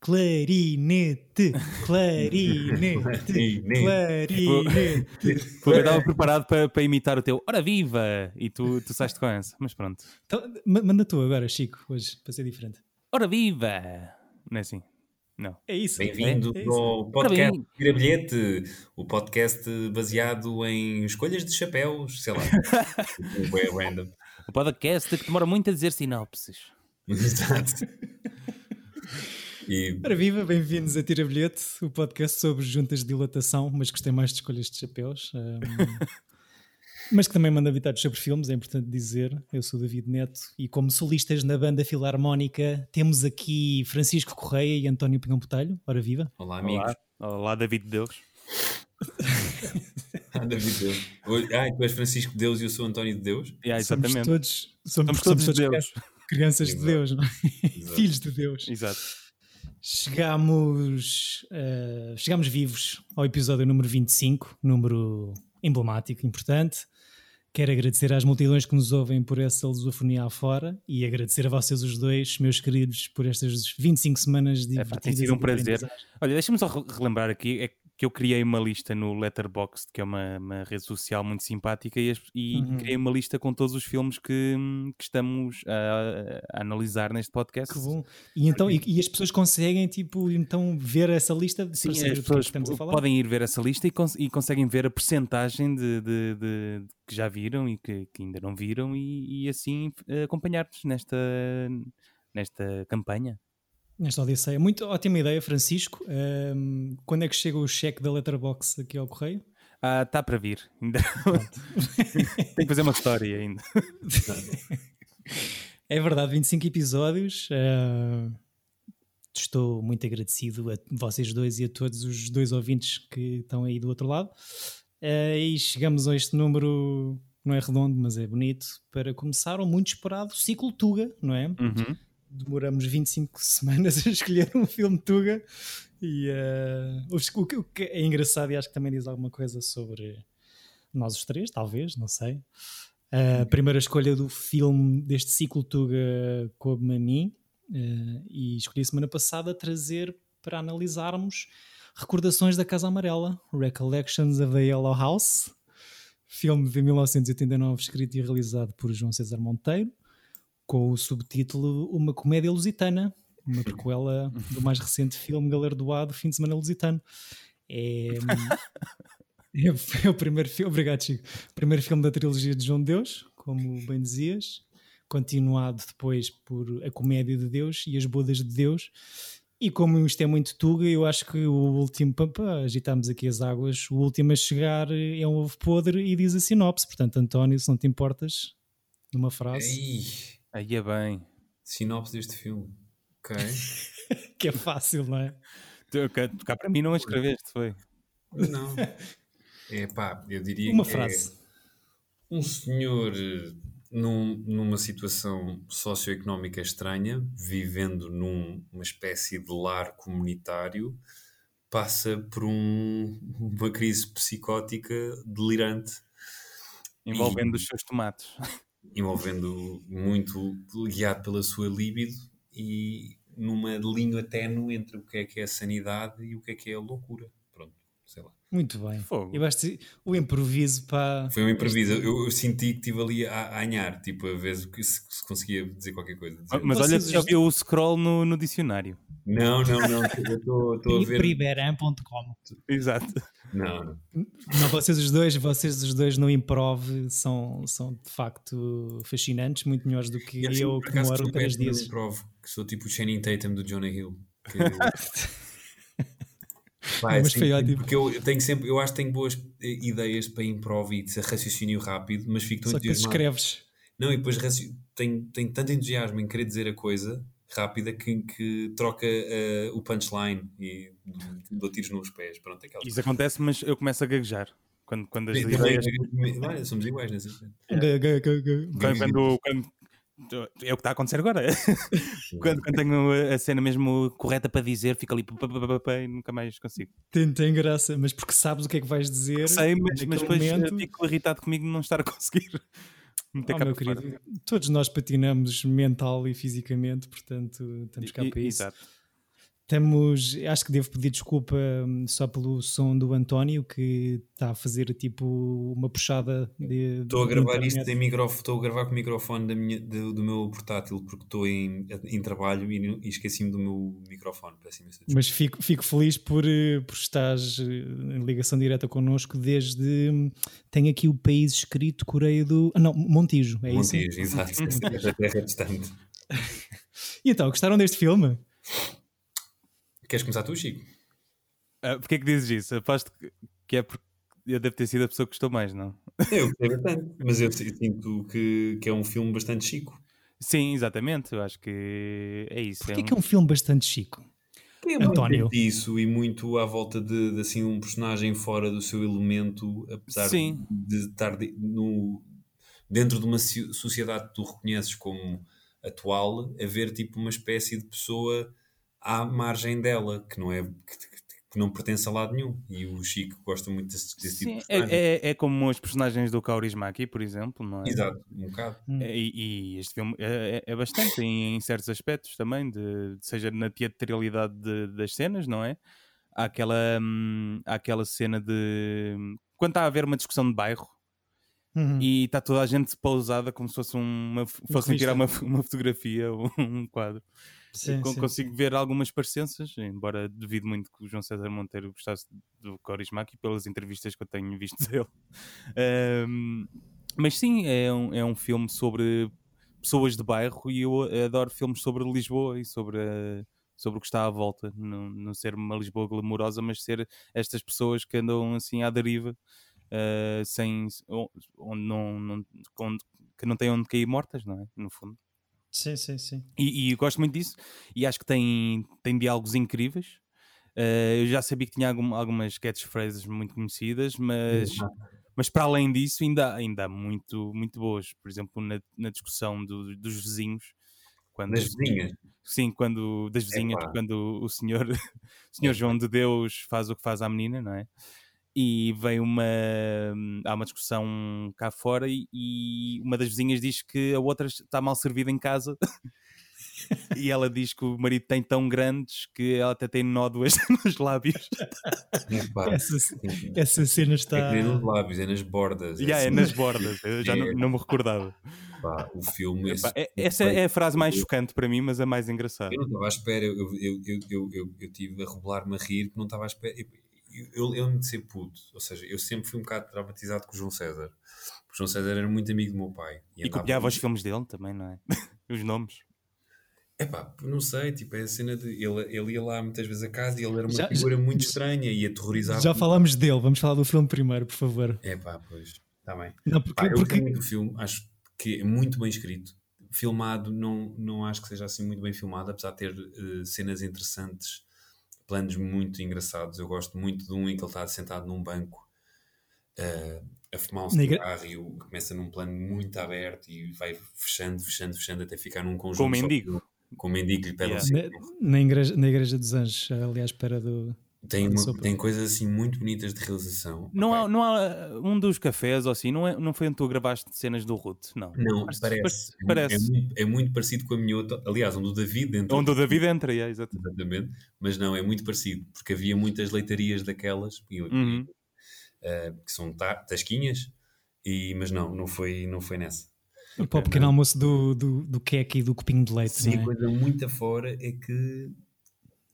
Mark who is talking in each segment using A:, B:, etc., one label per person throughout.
A: clarinete! Clarinete, clarinete, clarinete.
B: Porque eu estava preparado para, para imitar o teu Ora viva! E tu, tu saíste com essa, mas pronto.
A: Então, ma- manda tu agora, Chico, hoje, para ser diferente.
B: Ora viva! Não é assim? Não.
A: É isso.
C: Bem-vindo
A: é, é isso.
C: ao podcast. Tira Bilhete, o podcast baseado em escolhas de chapéus, sei lá. Tipo, é random.
B: O podcast que demora muito a dizer sinopses.
C: Exato. E
A: Ora viva, bem-vindos a Tira Bilhete, o podcast sobre juntas de dilatação, mas que tem mais de escolhas de chapéus. ahm, mas que também manda habitados sobre filmes, é importante dizer. Eu sou o David Neto e, como solistas na banda Filarmónica, temos aqui Francisco Correia e António Pinhão Botelho. Ora viva.
C: olá, amigos.
B: Olá, Olá David Deus.
C: Ah, David Deus. Ah, tu és Francisco de Deus e eu sou António de Deus.
B: Yeah,
A: Somos
B: exatamente.
A: todos, somos,
B: Somos todos
A: somos
B: Deus.
A: crianças de
C: Exato.
A: Deus, não é? Filhos de Deus.
B: Exato.
A: Chegamos, eh, chegamos vivos ao episódio número 25, número emblemático, importante. Quero agradecer às multidões que nos ouvem por essa lusofonia afora e agradecer a vocês os dois, meus queridos, por estas 25 semanas de
B: É tem sido um prazer. Olha, deixa-me só re- relembrar aqui é que eu criei uma lista no Letterboxd, que é uma, uma rede social muito simpática, e, e
A: Uhum.
B: criei uma lista com todos os filmes que, que estamos a, a analisar neste podcast.
A: Que bom. E, então, e, e as pessoas conseguem, tipo, então ver essa lista
B: Sim, as
A: que é que
B: pessoas
A: estamos a falar?
B: podem ir ver essa lista e, cons- e conseguem ver a percentagem de, de- de- de que já viram e que, que ainda não viram e, e assim eh, acompanhar-nos nesta, nesta campanha.
A: Nesta odisseia. Muito ótima ideia, Francisco. Quando é que chega o cheque da Letterbox aqui ao correio?
B: Ah, está para vir. Ainda tem que fazer uma história ainda.
A: É verdade, 25 episódios. ah, estou muito agradecido a vocês dois e a todos os dois ouvintes que estão aí do outro lado. Ah, e chegamos a este número, não é redondo, mas é bonito, para começar o muito esperado ciclo Tuga, não é?
B: Uhum.
A: Demoramos 25 semanas a escolher um filme Tuga e ah, o, que- é engraçado e acho que também diz alguma coisa sobre nós os três, talvez, não sei. A primeira escolha do filme deste ciclo Tuga coube-me a mim eh, e escolhi semana passada trazer para analisarmos Recordações da Casa Amarela, Recollections of the Yellow House, filme de 1989 escrito e realizado por João César Monteiro, com o subtítulo Uma Comédia Lusitana, uma prequela do mais recente filme galardoado Fim de Semana Lusitano. É, é, o primeiro filme, obrigado Chico, primeiro filme da trilogia de João de Deus, como bem dizias, continuado depois por A Comédia de Deus e As Bodas de Deus. E como isto é muito tuga, eu acho que o último, pá, agitámos aqui as águas, o último a chegar é um ovo podre e diz a sinopse. Portanto, António, se não te importas, numa frase,
C: Ei,
B: Aí é bem.
C: sinopse deste filme. Ok.
A: que é fácil, não é?
B: Tu, cá, cá para mim não a escreveste, foi.
C: Não. É pá, eu diria
A: Uma
C: que
A: frase.
C: é um senhor eh, num- numa situação socioeconómica estranha, vivendo num- numa espécie de lar comunitário, passa por um- uma crise psicótica delirante.
B: Envolvendo
C: E-
B: os seus tomates.
C: Envolvendo muito guiado pela sua libido e numa linha ténue entre o que é que é a sanidade e o que é que é a loucura. Pronto, sei lá.
A: Muito bem.
B: Fogo.
A: Eu acho que o improviso para.
C: Foi um improviso. Eu, eu senti que estive ali a, a anhar, tipo, a ver se, se conseguia dizer qualquer coisa. Dizer-
B: Mas olha já viu o scroll no, no dicionário.
C: Não, não, não. Estou a ver.
A: Priberan.com.
B: Exato.
C: Não, não.
A: Vocês os dois, vocês os dois no improv são, são de facto fascinantes, muito melhores do que
C: Eu,
A: eu, que moro três dias.
C: improv, que sou tipo o Channing Tatum do Jonah Hill. Que- Pá,
A: Mas
C: assim,
A: foi ótimo.
C: Porque eu tenho sempre, eu acho que tenho boas eh, ideias para improv e de raciocínio rápido, mas fico tão
A: Só que
C: entusiasmado.
A: escreves.
C: Não, e depois tenho, tenho tanto entusiasmo em querer dizer a coisa rápida que, que troca eh, o punchline e dou tiros nos pés. Pronto, aquela
B: Isso acontece, mas eu começo a gaguejar. Quando, quando as ideias.
C: Olha, somos iguais nesse aspecto.
A: Ga- ga-
B: Quando, quando- quando- é o que está a acontecer agora. quando, quando tenho a cena mesmo correta para dizer, fico ali e nunca mais consigo.
A: Tem, tem graça, mas porque sabes o que é que vais dizer.
B: Sei, mas, mas depois eh,
A: momento.
B: fico irritado comigo de não estar a conseguir.
A: Oh, meu
B: fora.
A: querido, todos nós patinamos mental e fisicamente, portanto, estamos cá
B: E-
A: para isso.
B: Exato.
A: Estamos, acho que devo pedir desculpa hum, só pelo som do António, que está a fazer tipo uma puxada de.
C: Estou a gravar isto em microfone, estou a gravar com o microfone da minha, do, do meu portátil porque estou em, em trabalho e, e esqueci-me do meu microfone.
A: Mas fico, fico feliz por, eh, por estares eh, em ligação direta connosco desde. Hum, tem aqui o país escrito Coreia do. Ah, não, Montijo, é
C: Montijo,
A: isso?
C: exato. a terra distante.
A: E então, gostaram deste filme?
C: Queres começar tu, Chico?
B: Uh, Porquê é que dizes isso? Aposto que é porque eu devo ter sido a pessoa que gostou mais, não?
C: Eu gostei bastante, mas eu sinto que, que é um filme bastante chico.
B: Sim, exatamente, eu acho que é isso.
A: Porquê é um... que é um filme bastante chico?
C: É António. muito isso e muito à volta de, de, assim um personagem fora do seu elemento, apesar Sim. de estar de, no, dentro de uma sociedade que tu reconheces como atual, haver tipo uma espécie de pessoa à margem dela, que não é que, que não pertence a lado nenhum. E o Chico gosta muito desse, desse tipo de
B: personagem. É, é, é, como os personagens do Kaurismäki, por exemplo, não é?
C: Exato, um bocado.
B: Hum. E, e, este filme é, é, é bastante em, em, certos aspectos também, de, seja na teatralidade de, das cenas, não é? Há aquela, hum, há aquela cena de. Quando está a haver uma discussão de bairro, Uhum. e está toda a gente pausada como se fosse uma, fossem tirar uma, uma fotografia ou um quadro. Sim, sim, consigo ver algumas parecenças, embora devido muito que o João César Monteiro gostasse do Corismaki pelas entrevistas que eu tenho visto dele. Um, mas sim, é um, é um filme sobre pessoas de bairro e eu adoro filmes sobre Lisboa e sobre, a, sobre o que está à volta. Não, não ser uma Lisboa glamourosa, mas ser estas pessoas que andam assim à deriva. Uh, sem onde não, não onde, que não têm onde cair mortas, não é? No fundo.
A: Sim, sim, sim.
B: E, e gosto muito disso e acho que tem, tem diálogos incríveis. Uh, eu já sabia que tinha algum, algumas catchphrases muito conhecidas, mas, mas para além disso ainda, ainda há muito, muito boas. Por exemplo, na, na discussão do, dos vizinhos.
C: Quando, das vizinhas?
B: Sim, quando, das vizinhas, quando o senhor, o senhor João de Deus faz o que faz à menina, não é? E vem uma há uma discussão cá fora e, e, uma das vizinhas diz que a outra está mal servida em casa e ela diz que o marido tem tão grandes que ela até tem nódoas nos lábios.
A: Essa, essa, cena está
C: é nos lábios, é nas bordas
B: é, yeah, é nas bordas, eu já é. não, não, me recordava.
C: Pá, o filme
B: Epá, é, essa é a frase mais chocante para mim, mas a mais engraçada.
C: eu não estava à espera eu, eu, eu, eu, eu, eu tive a rebolar-me a rir, não estava à espera eu lembro de ser puto, ou seja, eu sempre fui um bocado traumatizado com o João César. Porque o João César era muito amigo do meu pai.
B: E, e copiava os filmes dele também, não é? os nomes.
C: É pá, não sei, tipo, é a cena de. Ele, ele ia lá muitas vezes a casa e ele era uma já, figura já, muito estranha e aterrorizava.
A: Já falamos dele, vamos falar do filme primeiro, por favor.
C: É pá, pois, está bem. Não, porque, pá, eu porque... muito o filme, acho que é muito bem escrito. Filmado, não, não acho que seja assim muito bem filmado, apesar de ter uh, cenas interessantes planos muito engraçados. Eu gosto muito de um em que ele está sentado num banco uh, a fumar um cigarro e começa num plano muito aberto e vai fechando, fechando, fechando até ficar num conjunto.
B: Com o mendigo.
C: Com o mendigo lhe pede
A: yeah. na, na, igreja, na Igreja dos Anjos, ali à espera do,
C: tem, uma, tem coisas assim muito bonitas de realização.
B: Não, okay. há, não há uh, um dos cafés ou assim, não, é, não foi onde tu gravaste cenas do Ruth, não.
C: Não, parece. É parece. É, muito, é, muito, parecido com a minha outra. Aliás, onde o David entra.
B: Onde o David entra, é, exatamente.
C: exatamente. Mas não, é muito parecido, porque havia muitas leitarias daquelas, uhum. uh, que são ta tasquinhas, e, mas não, não foi, não foi nessa.
A: Para o pequeno almoço do, do, do queque e do copinho de leite.
C: Sim, é? a coisa muito afora é que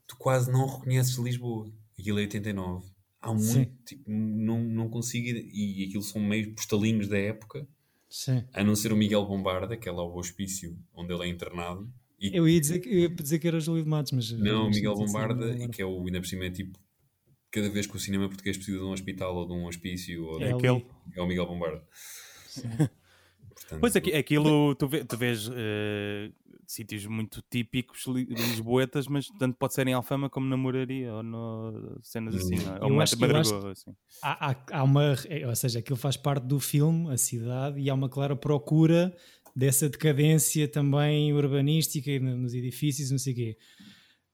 C: tu quase não reconheces Lisboa. Aquilo é 89. Há muito, tipo, não, não consigo ir, e aquilo são meio postalinhos da época.
A: Sim.
C: A não ser o Miguel Bombarda, que é lá o hospício onde ele é internado.
A: E, eu, ia dizer, eu ia dizer que era Júlio de Matos, mas.
C: Não, o Miguel Bombarda, e que é o, ainda por cima, é tipo. Cada vez que o cinema português precisa de um hospital ou de um hospício, ou
B: é, de... aquele.
C: é o Miguel Bombarda.
B: Portanto, pois aqui, aquilo tu, vê, tu vês uh, sítios muito típicos lisboetas, mas tanto pode ser em Alfama como na Moraria ou no, cenas assim, é? ou
A: acho, Madragoa, assim. Há, há, há, uma, é, ou seja, aquilo faz parte do filme, a cidade, e há uma clara procura dessa decadência também urbanística nos edifícios, não sei o quê.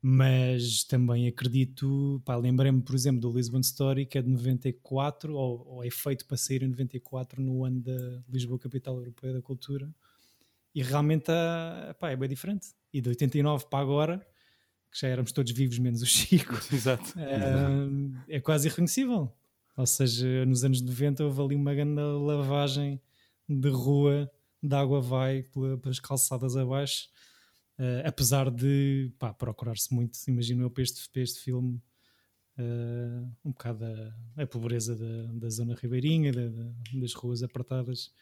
A: Mas também acredito, lembrei-me, por exemplo, do Lisbon Story, que é de 94, ou, ou é feito para sair em 94, no ano da Lisboa Capital Europeia da Cultura e realmente pá, é bem diferente. E de 89 para agora que já éramos todos vivos, menos o Chico.
B: Exato.
A: Uh, é quase irreconhecível. Ou seja, nos anos 90 houve ali uma grande lavagem de rua, de água vai pelas calçadas abaixo, uh, apesar de procurar-se muito, imagino eu, para este, para este filme, uh, um bocado a, a pobreza da, da zona ribeirinha, da, da, das ruas apertadas.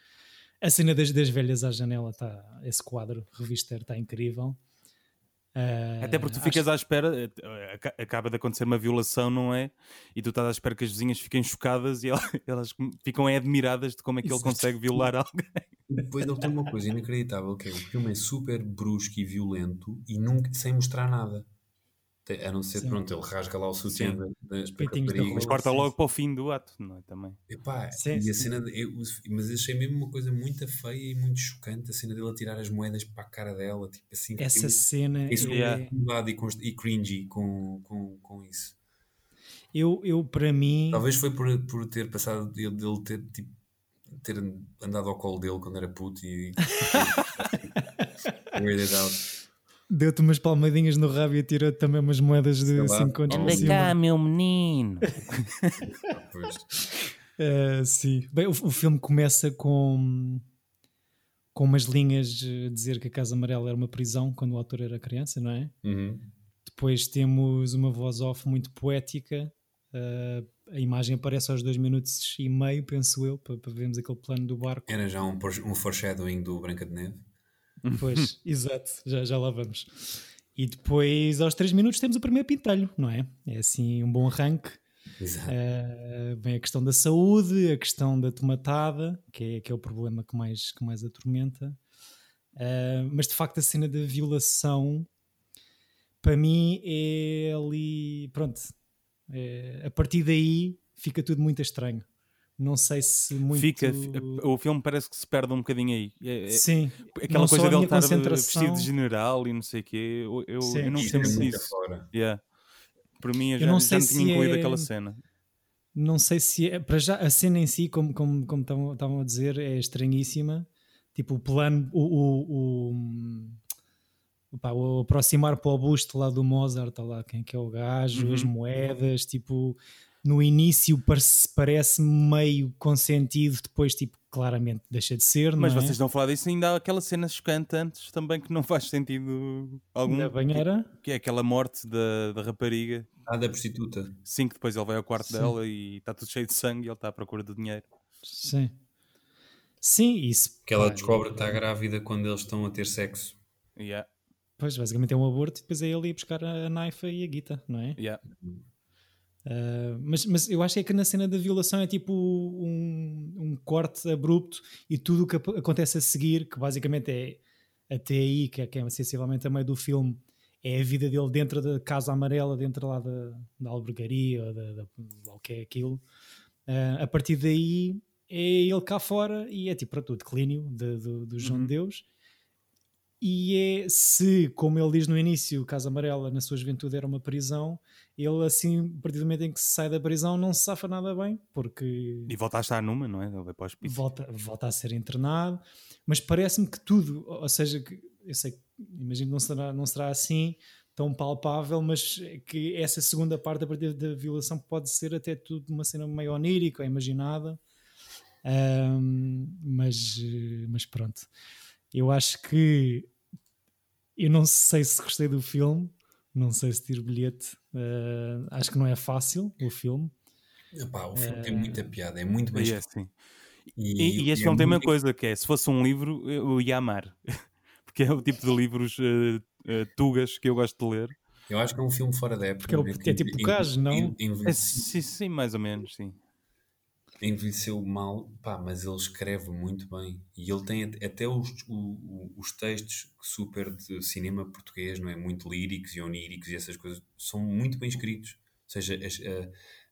A: A cena das, das velhas à janela, tá, esse quadro revisto está incrível.
B: Uh, Até porque tu ficas acho... à espera, eh, acaba de acontecer uma violação, não é? E tu estás à espera que as vizinhas fiquem chocadas e elas, ficam admiradas de como é que ele consegue violar alguém.
C: Depois ele tem uma coisa inacreditável, que é o filme é super brusco e violento e nunca, sem mostrar nada. A não ser, Sim. pronto, ele rasga lá o sutiã das
B: Mas corta logo para o fim do ato, não é? Também.
C: Epá, sim, e a cena, de, eu, mas achei mesmo uma coisa muito feia e muito chocante a cena dele a tirar as moedas para a cara dela, tipo assim.
A: Essa cena
C: é. Yeah. E, e cringy com, com, com isso.
A: Eu, eu, para mim.
C: Talvez foi por, por ter passado dele, dele ter, tipo, ter andado ao colo dele quando era puto e. weirded out
A: deu-te umas palmadinhas no rabo e atirou também umas moedas de 5 contos
B: Anda cá, meu menino.
A: uh, sim. Bem, o, o, filme começa com, com umas linhas a dizer que a Casa Amarela era uma prisão quando o autor era criança, não é?
C: Uhum.
A: Depois temos uma voz off muito poética. Uh, a imagem aparece aos 2 minutos e meio, penso eu, para, para vermos aquele plano do barco.
C: Era já um, um foreshadowing do Branca de Neve.
A: Pois, exato, já, já lá vamos. E depois, aos 3 minutos, temos o primeiro pintelho, não é? É assim um bom arranque. Uh, vem a questão da saúde, a questão da tomatada, que é, que é o problema que mais, que mais atormenta. Uh, mas de facto, a cena da violação, para mim, é ali. Pronto, é, a partir daí fica tudo muito estranho. Não sei se muito.
B: Fica, o filme parece que se perde um bocadinho aí. É,
A: é Sim.
B: Aquela coisa dele estar vestido de general e não sei o quê. Eu, eu, eu não sinto isso. Yeah. Por mim, eu, eu já, não sei já tinha incluído é... aquela cena.
A: Não sei se é. Para já, a cena em si, como, como, como estavam a dizer, é estranhíssima. Tipo, o plano. O, o, o, pá, o aproximar para o busto lá do Mozart, lá quem que é o gajo, uhum. as moedas, tipo no início parece, parece meio consentido, depois tipo claramente deixa de ser.
B: Mas
A: é?
B: vocês não falar disso, ainda há aquela cena chocante antes também que não faz sentido algum.
A: Da banheira?
B: Que, que é aquela morte da, da rapariga.
C: Ah, da prostituta.
B: Sim, que depois ele vai ao quarto Sim. dela e está tudo cheio de sangue e ele está à procura do dinheiro.
A: Sim. Sim, isso.
C: Que ela descobre que está grávida quando eles estão a ter sexo.
B: Yeah.
A: Pois, basicamente é um aborto e depois é ele ir buscar a naifa e a guita, não é?
B: Yeah.
A: Uh, mas, mas eu acho é que na cena da violação é tipo um, um corte abrupto e tudo o que acontece a seguir, que basicamente é até aí, que é, que é sensivelmente a meio do filme, é a vida dele dentro da Casa Amarela, dentro lá da, da albergaria ou da, da, que é aquilo. Uh, a partir daí é ele cá fora e é tipo para tudo, declínio de, de, do João uhum. de Deus. E é se, como ele diz no início, Casa Amarela na sua juventude era uma prisão, ele assim, a partir do momento em que se sai da prisão, não se safa nada bem, porque...
B: E volta a estar numa, não é?
A: Volta, volta a ser internado, mas parece-me que tudo, ou seja, que, eu sei, imagino que não será, não será assim tão palpável, mas que essa segunda parte, a partir da violação, pode ser até tudo uma cena meio onírica, imaginada, um, mas, mas pronto. Eu acho que eu não sei se gostei do filme, não sei se tiro bilhete. Uh, acho que não é fácil o filme.
C: Epá, o filme uh, tem muita piada, é muito bem
B: é, sim. E, e, e este filme é tem uma coisa que é: se fosse um livro, eu ia amar, porque é o tipo de livros uh, tugas que eu gosto de ler.
C: Eu acho que é um filme fora da época.
A: Porque é, é tipo Cage, não? Em,
B: em, em, é, sim, sim, mais ou menos, sim
C: envelheceu mal, pá, mas ele escreve muito bem. E ele tem até os, os textos super de cinema português, não é? Muito líricos e oníricos e essas coisas, são muito bem escritos. Ou seja, as,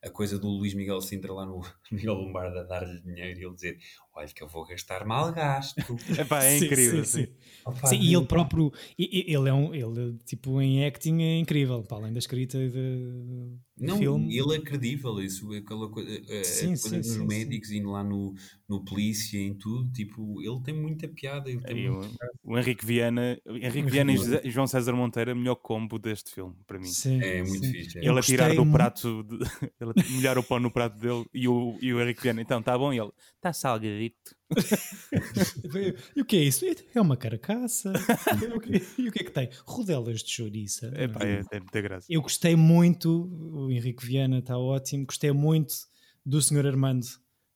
C: a coisa do Luís Miguel Sintra lá no Miguel Lombardo a dar-lhe dinheiro e ele dizer: Olha, que eu vou gastar mal gasto.
B: Epá, é
A: Sim,
B: incrível,
A: sim,
B: sim.
C: Opa,
A: Sim, e ele próprio, ele é um, ele, tipo, em acting é incrível, para além da escrita e de,
C: Não,
A: filme.
C: ele é credível, isso, aquela coisa, a- a
A: Sim,
C: coisa
A: sim,
C: nos
A: sim,
C: médicos, indo lá no, no polícia, em tudo, tipo, ele tem muita piada. Ele tem muito-
B: o, Henrique Viana, o Henrique Viana e José- João César Monteiro é o melhor combo deste filme, para mim.
A: Sim,
C: É muito
A: sim.
C: fixe. é.
B: Ele a tirar do prato, de, ele a molhar o pão no prato dele e o, e o Henrique Viana, então, está bom? E ele, está
A: E o que é isso? É uma carcaça. E o que- é que tem? Rodelas de chouriça.
B: Epá, é, é muita graça.
A: Eu gostei muito, o Henrique Viana está ótimo, gostei muito do Sr. Armando,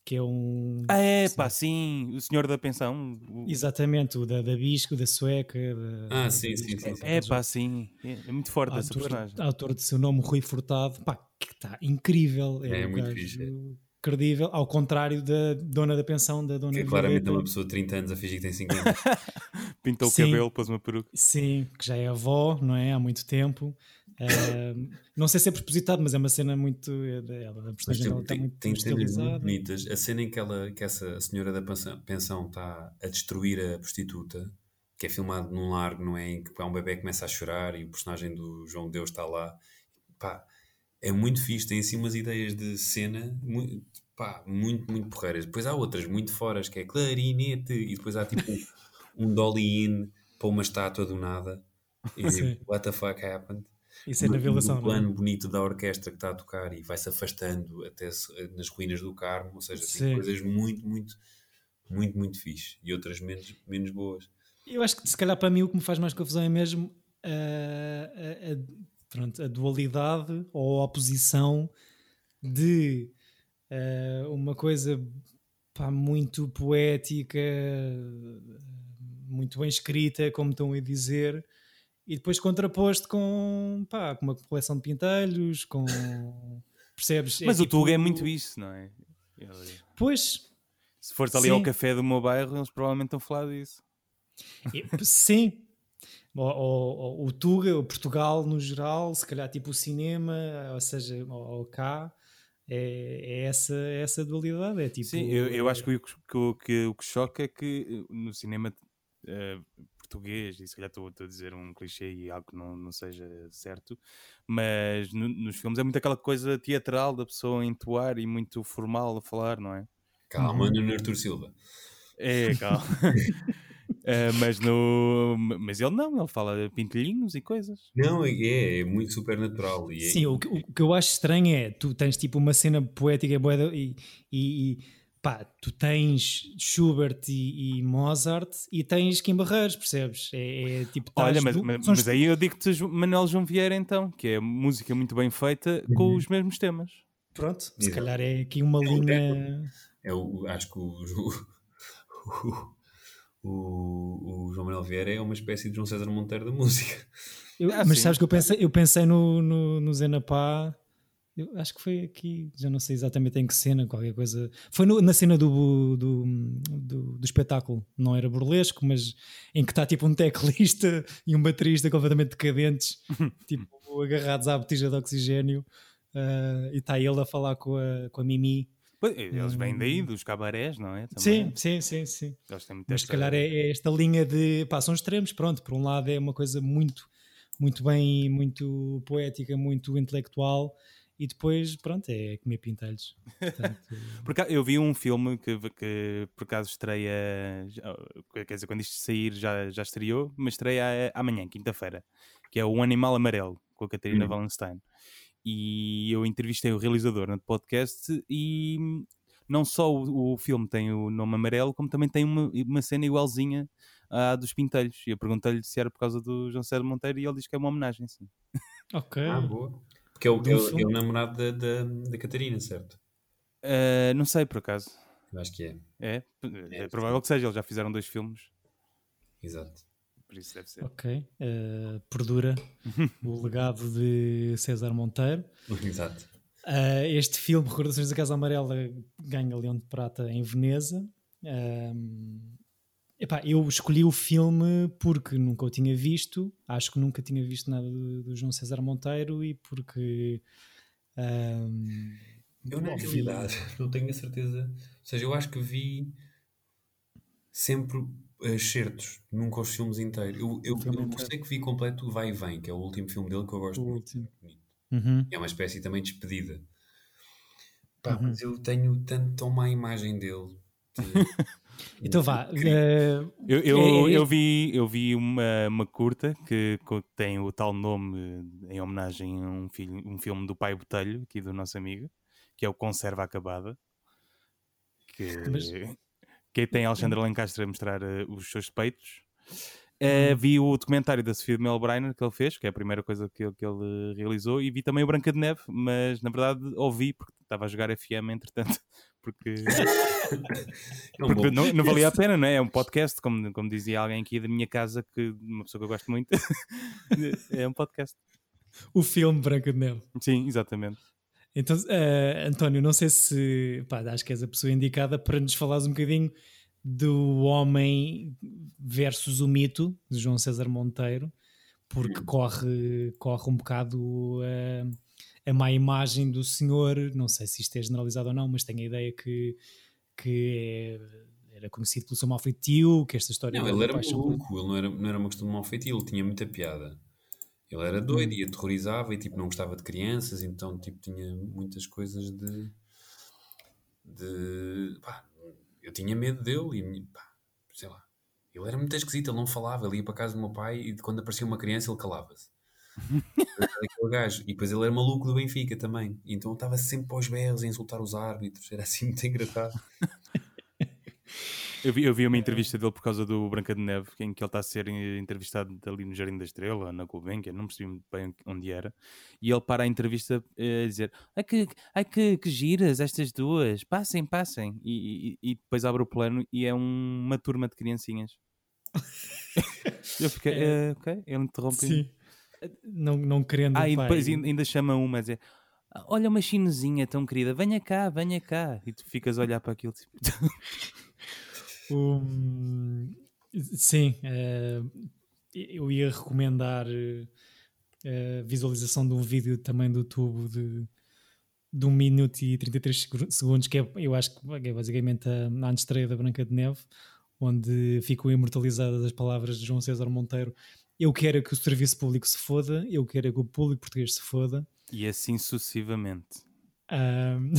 A: que é um.
B: Ah, é, pá, sim, o senhor da pensão. o-
A: Exatamente, o da, da Bisco, da Sueca. Da,
C: Ah,
A: da
C: sim, sim, sim, sim.
B: É, pá, sim, é, é muito forte essa
A: autor,
B: personagem.
A: autor de seu nome Rui Furtado, pá, que está incrível. É,
C: É
A: um
C: muito
A: gajo
C: fixe, é.
A: Credível, ao contrário da dona da pensão, da dona
C: Que é claramente é
A: Violeta.
C: uma pessoa de 30 anos a fingir que tem 50.
B: Pintou
A: Sim.
B: o cabelo, pôs uma peruca.
A: Sim, que já é avó, não é? Há muito tempo. Ahm, não sei se é propositado, mas é uma cena muito. é dela, a personagem
C: tem,
A: dela está muito
C: tem cenas muito
A: estilizada.
C: bonitas. A cena em que, ela, que essa senhora da pensão, pensão está a destruir a prostituta, que é filmado num largo, não é? Em que há um bebê que começa a chorar e o personagem do João Deus está lá. Pá, é muito fixe. Tem assim umas ideias de cena muito, pá, muito, muito porreiras. Depois há outras muito foras, que é clarinete, e depois há tipo um dolly-in para uma estátua do nada. E
A: Sim.
C: what the fuck happened?
A: Isso é na violação, não é?
C: plano bonito da orquestra que está a tocar e vai-se afastando até nas ruínas do Carmo, ou seja,
A: Sim.
C: tem coisas muito, muito, muito, muito fixe e outras menos, menos boas.
A: Eu acho que se calhar para mim o que me faz mais confusão é mesmo ah, a, a- pronto, a dualidade ou a oposição de ah, uma coisa pá, muito poética, muito bem escrita, como estão a dizer, e depois contraposto com, pá, com uma coleção de pintelhos, com. Percebes?
B: Mas o
A: tipo-
B: Tuga é muito isso, não é? Ele-
A: Pois,
B: Se fores ali ao
A: Sim.
B: café do meu bairro, eles provavelmente estão a falar disso.
A: Sim. O Tuga, o Portugal no geral, se calhar tipo o cinema, ou seja, ou, ou cá, é, é essa, é essa dualidade. É tipo,
B: Sim, eu, eu acho que o que, o que, o que choca é que eh, no cinema eh, português, e se calhar estou estou a dizer um clichê e algo que não, não seja certo, mas no- nos filmes é muito aquela coisa teatral da pessoa a entoar e muito formal a falar, não é?
C: Calma,
A: Uhum.
C: Nuno Artur Silva.
B: É, calma. Eh, mas, no, mas ele não, ele fala pintelhinhos e coisas.
C: Não, é, é muito super natural. E é-
A: Sim, o, que- o que eu acho estranho é tu tens tipo uma cena poética e, e, e, pá, tu tens Schubert e, e Mozart e tens Kim Barreiros, percebes? É, é tipo,
B: Olha, mas, mas, mas aí eu digo-te Manuel João Vieira então, que é música muito bem feita com
C: Uhum.
B: os mesmos temas.
A: Pronto, se
C: Exato.
A: calhar é aqui uma linha.
C: é o, acho que o, o, o, o João Manuel Vieira é uma espécie de João César Monteiro da música.
A: Eu-
B: Ah,
A: mas
B: sim.
A: sabes que eu pensei, eu pensei no, no, no Zenapá, eu acho que foi aqui, já não sei exatamente em que cena, qualquer coisa. Foi no- na cena do, do, do, do espetáculo, não era burlesco, mas em que está tipo um teclista e um baterista completamente decadentes, tipo agarrados à botija de oxigênio, ah, e está ele a falar com a, com a Mimi.
B: Eles vêm daí, dos cabarés, não é?
A: Sim,
B: Também.
A: sim, sim, sim.
B: Eles têm
A: Mas se calhar é, é esta linha de pá, são extremos, pronto, por um lado é uma coisa muito, muito bem, muito poética, muito intelectual, e depois, pronto, é comer pintelhos. Portanto,
B: eu vi um filme que, que por acaso estreia, quer dizer, quando isto sair já, já estreou, mas estreia amanhã, quinta-feira, que é O Animal Amarelo, com a Catarina
C: Hum.
B: Wallenstein. E eu entrevistei o realizador no podcast e não só o, o filme tem o nome amarelo, como também tem uma, uma cena igualzinha à dos Pintelhos. E eu perguntei-lhe se era por causa do João César Monteiro e ele diz que é uma homenagem, sim.
A: ok.
C: Ah, boa. Porque é o, é o- é o namorado da, da, da Catarina, certo?
B: Ah, não sei, por acaso.
C: Eu acho que é.
B: É, é,
C: É,
B: provável que seja, eles já fizeram dois filmes,
C: Exato.
B: Por isso deve ser.
A: Ok, eh, perdura o legado de César Monteiro.
C: Exato.
A: Uh, este filme, Recordações da Casa Amarela, ganha Leão de Prata em Veneza. Um, epá, eu escolhi o filme porque nunca o tinha visto, acho que nunca tinha visto nada do, do João César Monteiro e porque um,
C: Eu, na realidade, não tenho a certeza. Ou seja, eu acho que vi sempre excertos, nunca os filmes inteiros. Eu, eu, eu sei que vi completo o Vai e Vem, que é o último filme dele que eu gosto o muito. Uhum. É uma espécie também de despedida. Pá, uhum. mas eu tenho tanto tão má imagem dele.
A: então vá. Uh,
B: eu, eu, eu, vi, eu vi uma, uma curta que tem o tal nome em homenagem a um, filho, um filme do Pai Botelho, aqui do nosso amigo, que é o Conserva Acabada. Que, mas... que tem Alexandre Lencastre a mostrar uh, os seus peitos. Uh, vi o documentário da Sofia de Mel Brainer que ele fez, que é a primeira coisa que ele, que ele realizou, e vi também o Branca de Neve, mas na verdade ouvi porque estava a jogar FM entretanto, porque, é porque não, não, valia a pena, não é? É um podcast, como, como dizia alguém aqui da minha casa, que uma pessoa que eu gosto muito, é um podcast.
A: O filme Branca de Neve.
B: Sim, exatamente.
A: Então, uh, António, não sei se pá, acho que és a pessoa indicada para nos falares um bocadinho do homem versus o mito de João César Monteiro, porque corre, corre um bocado uh, a má imagem do senhor. Não sei se isto é generalizado ou não, mas tenho a ideia que, que é, era conhecido pelo seu mau feitio, que esta história.
C: Não, ele era maluco, ele não era, não era uma questão de mau feitio, ele tinha muita piada. Ele era doido hum. e aterrorizava e tipo não gostava de crianças, então tipo tinha muitas coisas de. de. Pá, eu tinha medo dele e, pá, sei lá, ele era muito esquisito, ele não falava, ele ia para casa do meu pai e quando aparecia uma criança ele calava-se. aquele gajo. E depois ele era maluco do Benfica também. Então estava sempre aos berros a insultar os árbitros. Era assim muito engraçado.
B: Eu vi, eu vi uma entrevista dele por causa do Branca de Neve, em que ele está a ser entrevistado ali no Jardim da Estrela, na Gulbenkian, não percebi bem onde era, e ele para a entrevista eh, a dizer ai que, ai que, que giras estas duas, passem, passem, e, e, e depois abre o plano e é um, uma turma de criancinhas. eu fiquei, é. uh, ok, ele interrompe. Sim,
A: não, não querendo.
B: Ah, e depois ainda chama uma a dizer olha uma chinesinha tão querida, venha cá, venha cá, e tu ficas a olhar para aquilo tipo.
A: Um, sim, uh, eu ia recomendar eh, a visualização de um vídeo também do tubo de, de 1 minuto e 33 segundos, que é, eu acho que é basicamente a, a antestreia da Branca de Neve, onde ficam imortalizadas as palavras de João César Monteiro. Eu quero que o serviço público se foda, eu quero que o público português se foda.
B: E assim sucessivamente. Um...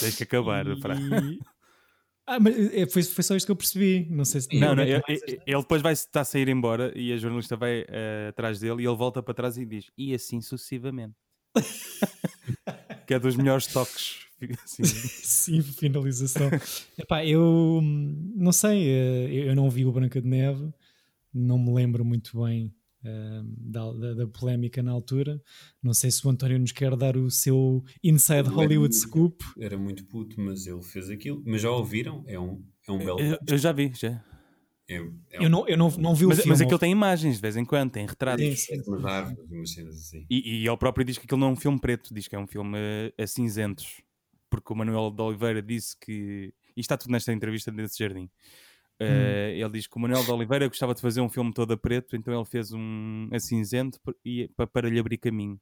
B: Tens que acabar a frase.
A: Ah, mas eh, foi, foi só isto que eu percebi. Não sei se.
B: Não, não, ele, ele depois vai estar a sair embora e a jornalista vai uh, atrás dele e ele volta para trás e diz: E assim sucessivamente. que é dos melhores toques.
A: Assim. Sim, finalização. Epá, eu não sei, eh, eu não vi o Branca de Neve, não me lembro muito bem da, da, da, polémica na altura. Não sei se o António nos quer dar o seu Inside Hollywood
C: era,
A: Scoop.
C: Era muito puto, mas ele fez aquilo. Mas já ouviram? É um, é um belo.
B: Eu, eu já vi, já.
A: É, é eu, não, eu não, não vi
B: mas,
A: o filme.
B: Mas aquilo tem imagens de vez em quando, tem retratos. Sim, sim,
C: umas árvores, umas cenas assim.
B: E, e ele próprio diz que aquilo não é um filme preto, diz que é um filme a, a cinzentos. Porque o Manuel de Oliveira disse que. E está tudo nesta entrevista desse jardim. Uh, Ele diz que o Manuel de Oliveira gostava de fazer um filme todo a preto, então ele fez um a cinzento para, para lhe abrir caminho.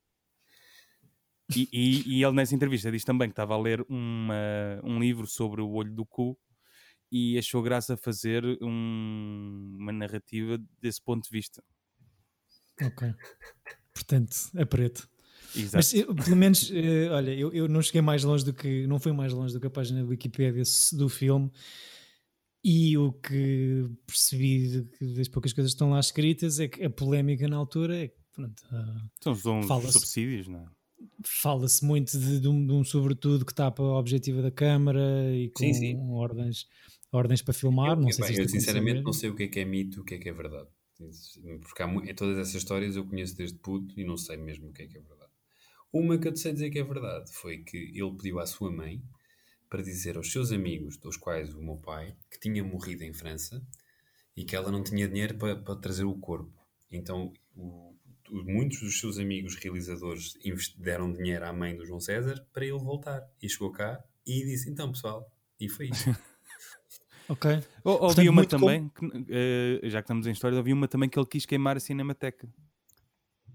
B: E, e, e, ele nessa entrevista diz também que estava a ler uma, um livro sobre o olho do cu e achou graça fazer um, uma narrativa desse ponto de vista.
A: Ok. Portanto, a preto. Exato. Mas eu, pelo menos, uh, olha, eu, eu não cheguei mais longe do que, não fui mais longe do que a página da Wikipedia do filme. E o que percebi das poucas coisas que estão lá escritas é que a polémica na altura é que pronto,
B: uh, são os subsídios, não é?
A: Fala-se muito de, de, um, de, um, sobretudo que tapa a objetiva da câmara e com sim, sim. ordens ordens para filmar. Eu, não sei se
C: eu sinceramente não sei o que é que é mito, o que é que é verdade. Porque há, em todas essas histórias eu conheço desde puto e não sei mesmo o que é que é verdade. Uma que eu te sei dizer que é verdade foi que ele pediu à sua mãe para dizer aos seus amigos, dos quais o meu pai, que tinha morrido em França e que ela não tinha dinheiro para, para trazer o corpo. Então, o, muitos dos seus amigos realizadores deram dinheiro à mãe do João César para ele voltar. E chegou cá e disse: Então, pessoal, e foi isso.
A: ok.
B: Ouvi uma também, com... que, uh, já que estamos em história, ouvi uma também que ele quis queimar a Cinemateca.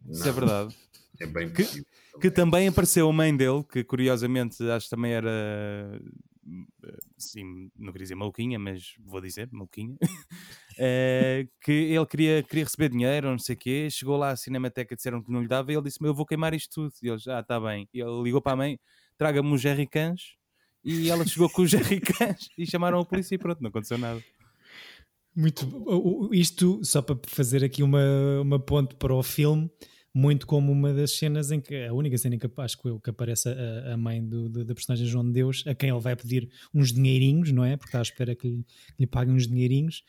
B: Não. Isso é verdade.
C: É bem
B: Que-
C: possível.
B: Que também apareceu a mãe dele, que curiosamente acho que também era. Sim, não queria dizer maluquinha, mas vou dizer maluquinha. Eh, que ele queria, queria receber dinheiro, não sei o quê. Chegou lá à Cinemateca, disseram que não lhe dava. E ele disse: Eu vou queimar isto tudo. E ele já está bem. E ele ligou para a mãe: Traga-me os jerrycans. E ela chegou com os jerrycans e chamaram a polícia e pronto, não aconteceu nada.
A: Muito. Isto, só para fazer aqui uma, uma ponte para o filme, muito como uma das cenas em que a única cena em que acho que, eu- que aparece a, a mãe do, do- da personagem João de Deus, a quem ele vai pedir uns dinheirinhos, não é? Porque está à espera que lhe, que lhe paguem uns dinheirinhos,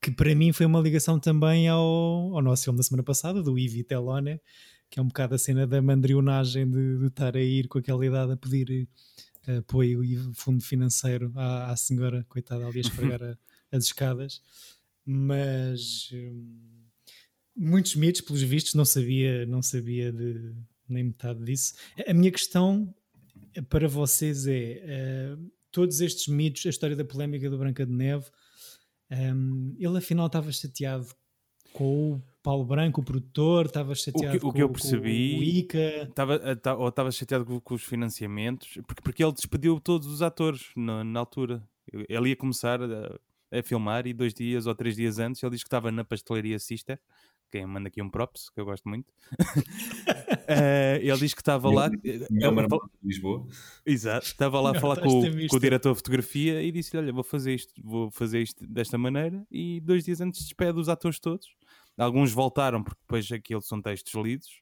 A: que para mim foi uma ligação também ao, ao nosso filme da semana passada, do Ivi Telone, que é um bocado a cena da mandrionagem de, de estar a ir com aquela idade a pedir eh, apoio e fundo financeiro à, à senhora, coitada, ali a esfregar as escadas. Mas hum, muitos mitos, pelos vistos, não sabia, não sabia de nem metade disso. A minha questão para vocês é: eh, todos estes mitos, a história da polémica do Branca de Neve, hum, ele afinal estava chateado com o Paulo Branco, o produtor, estava chateado
B: o
A: com,
B: que eu percebi-
A: o Ica.
B: Estava, a- ta- ou estava chateado com, com os financiamentos, porque, porque ele despediu todos os atores na, na altura. Ele ia começar a, a filmar e dois dias ou três dias antes ele disse que estava na pastelaria Sister. Quem manda aqui um props, que eu gosto muito. Eh, ele diz que estava lá. ele-
C: marmota de Lisboa.
B: Exato, estava lá a falar com, com o diretor de fotografia e disse: Olha, vou fazer isto, vou fazer isto desta maneira. E dois dias antes despede os atores todos. Alguns voltaram porque depois aquilo são textos lidos.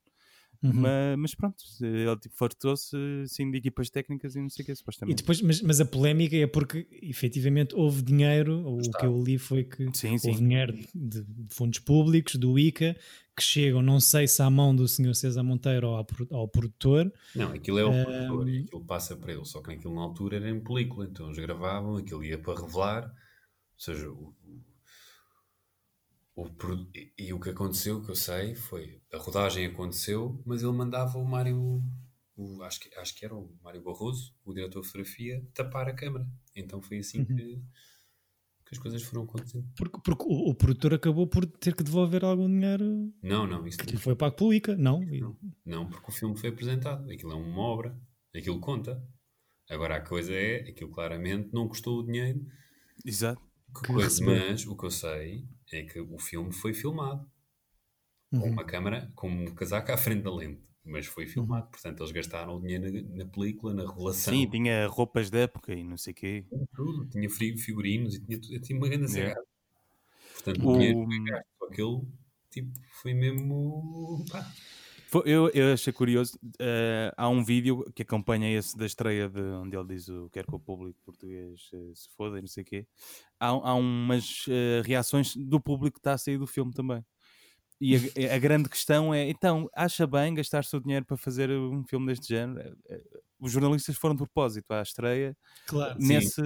A: Uhum.
B: Mas, mas pronto, ele tipo, fartou-se sim de equipas técnicas e não sei o que,
A: E
B: supostamente.
A: depois, mas, mas a polémica é porque efetivamente houve dinheiro, ou o que eu li foi que
B: Sim, sim.
A: houve dinheiro de, de fundos públicos, do ICA, que chegam, não sei se à mão do Sr. César Monteiro ou ao, pro- ao produtor.
C: Não, aquilo é o produtor e aquilo passa para ele. Só que naquilo na altura era em película, então eles gravavam, aquilo ia para revelar. Ou seja, o, o, e, o que aconteceu, que eu sei, foi a rodagem aconteceu, mas ele mandava o Mário, o- acho, que, acho que era o Mário Barroso, o diretor de fotografia, tapar a câmara. Então foi assim
A: Uhum.
C: que, que as coisas foram acontecendo.
A: Porque, porque o, o produtor acabou por ter que devolver algum dinheiro
C: Não, não, isso
A: que
C: não
A: lhe foi pago pelo ICA, não?
C: Não. Não, porque o filme foi apresentado. Aquilo é uma obra. Aquilo conta. Agora a coisa é, aquilo claramente não custou o dinheiro.
B: Exato.
C: Coisa, mas o que eu sei é que o filme foi filmado com
A: Uhum.
C: uma câmara, com um casaco à frente da lente. Mas foi
A: Uhum.
C: filmado. Portanto, eles gastaram o dinheiro na, na película, na revelação.
B: Sim, tinha roupas da época e não sei o quê.
C: tudo. Tinha figurinos e tinha, tudo. tinha uma grande
B: Yeah.
C: Portanto, o,
B: O-
C: dinheiro que foi gasto com aquilo, tipo, foi mesmo... pá,
B: Eu, eu achei curioso. eh, há um vídeo que acompanha esse da estreia de onde ele diz o quer que o público português eh, se foda e não sei o quê. Há, há umas eh, reações do público que está a sair do filme também. E a, a grande questão é: então, acha bem gastar o seu dinheiro para fazer um filme deste género? Os jornalistas foram de propósito à estreia
A: Claro,
B: nesse.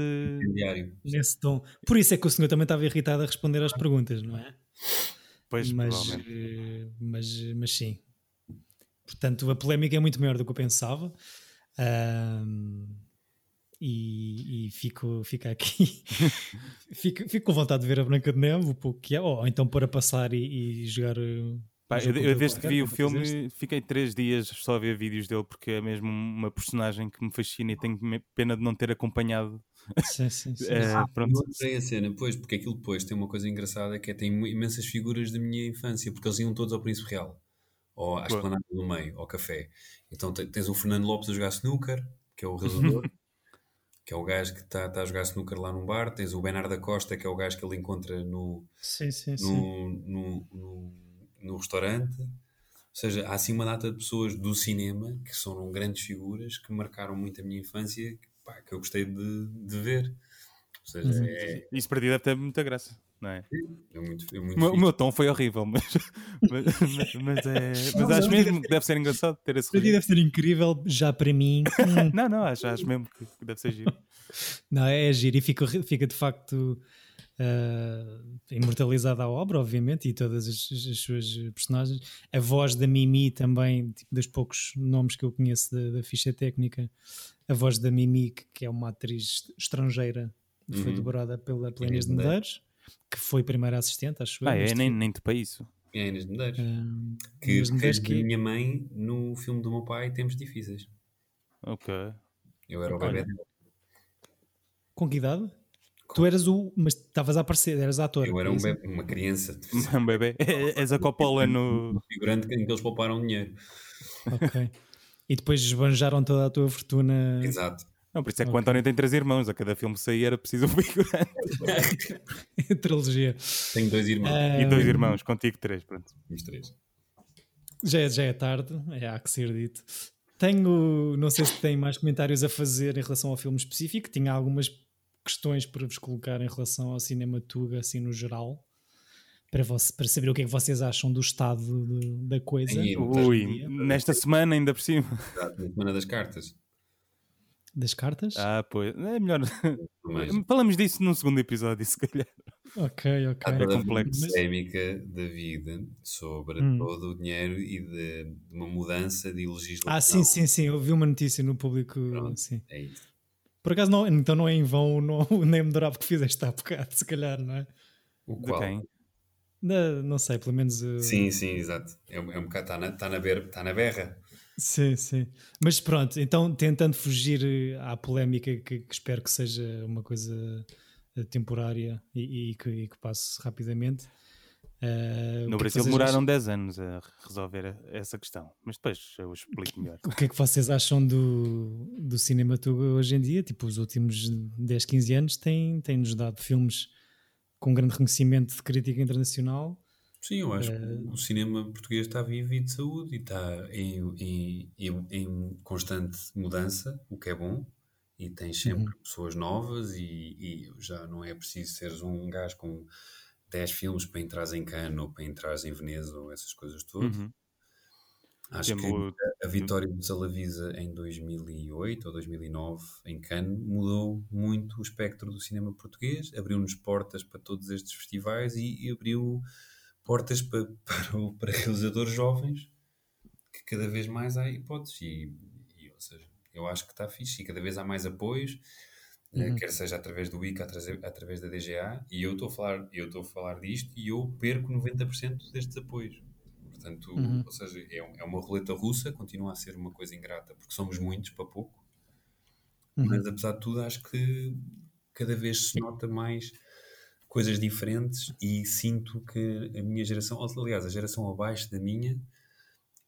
A: nesse tom. Por isso é que o senhor também estava irritado a responder às perguntas, não é?
B: Pois,
A: mas,
B: provavelmente.
A: mas, mas sim. Portanto, a polémica é muito maior do que eu pensava. Ahm, e, e fico, fico aqui. fico, fico com vontade de ver a Branca de Neve, o pouco que é, ou então pôr a passar e, e jogar. eh,
B: Pá,
A: um
B: eu, eu desde que vi o filme
A: fizeste.
B: fiquei três dias só a ver vídeos dele porque é mesmo uma personagem que me fascina e tenho pena de não ter acompanhado.
A: Sim, sim, sim.
B: Eh,
C: Ah,
B: pronto.
C: eu adorei a cena, pois, porque aquilo depois tem uma coisa engraçada que é tem imensas figuras da minha infância, porque eles iam todos ao Príncipe Real, ou à. Esplanada do Meio, ao café. Então te- tens o Fernando Lopes a jogar snooker, que é o realizador, que é o gajo que está tá a jogar snooker lá num bar, tens o Bernardo da Costa, que é o gajo que ele encontra no,
A: Sim, sim, sim.
C: no, no, no, no restaurante. Ou seja, há assim uma data de pessoas do cinema que são grandes figuras que marcaram muito a minha infância, que, pá, que eu gostei de, de ver. Ou seja,
A: Uhum.
C: é,
B: Isso para ti deve ter muita graça, não é?
C: é muito, é muito
B: O meu, o
C: fixe.
B: meu tom foi horrível, mas, mas, mas, mas é, mas acho mesmo que deve ser engraçado ter esse
A: Para ti deve ser incrível, já para mim.
B: Não, não, acho, acho mesmo que deve ser giro.
A: Não, é giro e fica, fica de facto ah, imortalizada a obra, obviamente, e todas as, as suas personagens. A voz da Mimi também, tipo, dos poucos nomes que eu conheço da, da ficha técnica, a voz da Mimi, que, que é uma atriz estrangeira, que foi
C: Uhum.
A: dobrada pela, de
C: de
A: Medeiros, que foi primeira assistente, acho eu.
B: Ah, é,
A: neste
B: nem, nem te para isso.
C: É a Inês de Medeiros.
A: Um,
C: que
A: Inês
C: fez
A: que-
C: a minha mãe no filme do meu pai Tempos Difíceis.
B: Ok.
C: Eu era o bebê dele.
A: Com que idade? Tu eras o. Mas estavas a aparecer, eras ator.
C: Eu era
A: é
C: um
A: isso?
C: bebê, uma criança.
B: Um bebê. És a Coppola no.
C: Figurante em que eles pouparam dinheiro.
A: Ok. E depois esbanjaram toda a tua fortuna.
C: Exato.
B: Não, por isso é que o
A: Ok.
B: António tem três irmãos. A cada filme saía era preciso um figurante.
A: trilogia.
C: Tenho dois irmãos.
A: Ah,
B: E dois irmãos, contigo três. Pronto.
C: Os três.
A: Já, é- já é tarde, é, há que ser dito. Tenho, não sei se tem mais comentários a fazer em relação ao filme específico. Tinha algumas questões para vos colocar em relação ao cinema Tuga, assim no geral, para, você, para saber o que é que vocês acham do estado de- da coisa.
C: Aí,
B: Ui, nesta semana ainda por cima.
C: Na semana das cartas.
A: Das cartas?
B: Ah, pois. É melhor.
C: Mas
B: Falamos disso num segundo episódio, se calhar.
A: Ok, ok.
C: há toda a
B: complexo.
C: polémica da vida sobre
A: Hum.
C: todo o dinheiro e de, de uma mudança de legislação.
A: Ah, sim, sim, sim. Eu vi uma notícia no público.
C: Pronto.
A: Sim.
C: É isso.
A: Por acaso, não, então não é em vão não, nem me durava que fizeste há bocado, se calhar, não é?
C: O
B: De
C: qual?
B: quem?
A: Não, não sei, pelo menos. uh,
C: Sim, sim, exato. É, um- é um bocado, está na, tá na, ber- tá na berra.
A: Sim, sim. Mas pronto, então tentando fugir eh, à polémica, que, que espero que seja uma coisa eh, temporária e, e que, e que passe rapidamente. é
B: No
A: que
B: Brasil demoraram
A: acham-
B: 10 anos a resolver essa questão. Mas depois eu explico melhor.
A: O que é que vocês acham do, do cinema tuga hoje em dia? Tipo, os últimos 10, 15 anos têm- têm-nos dado filmes com grande reconhecimento de crítica internacional.
C: Sim, eu acho
A: Eh,
C: que o cinema português está vivo e de saúde e está em, em, em, em constante mudança, o que é bom. E tens sempre
A: Uhum.
C: pessoas novas e, e já não é preciso seres um gajo com 10 filmes para entrar em Cannes ou para entrar em Veneza ou essas coisas todas.
B: Uhum.
C: Acho que
B: Temos-
C: a vitória do Salavisa em 2008 ou 2009 em Cannes mudou muito o espectro do cinema português, abriu-nos portas para todos estes festivais e, e abriu portas para, para, para realizadores jovens que cada vez mais há hipóteses e, e, ou seja, eu acho que está fixe e cada vez há mais apoios eh,
A: Uhum.
C: quer seja através do ICA, através, da DGA e eu estou a falar, eu estou a falar disto e eu perco 90% destes apoios Portanto,
A: Uhum.
C: ou seja, é, é uma roleta russa, continua a ser uma coisa ingrata, porque somos muitos para pouco,
A: Uhum.
C: mas apesar de tudo, acho que cada vez se nota mais coisas diferentes e sinto que a minha geração, aliás, a geração abaixo da minha,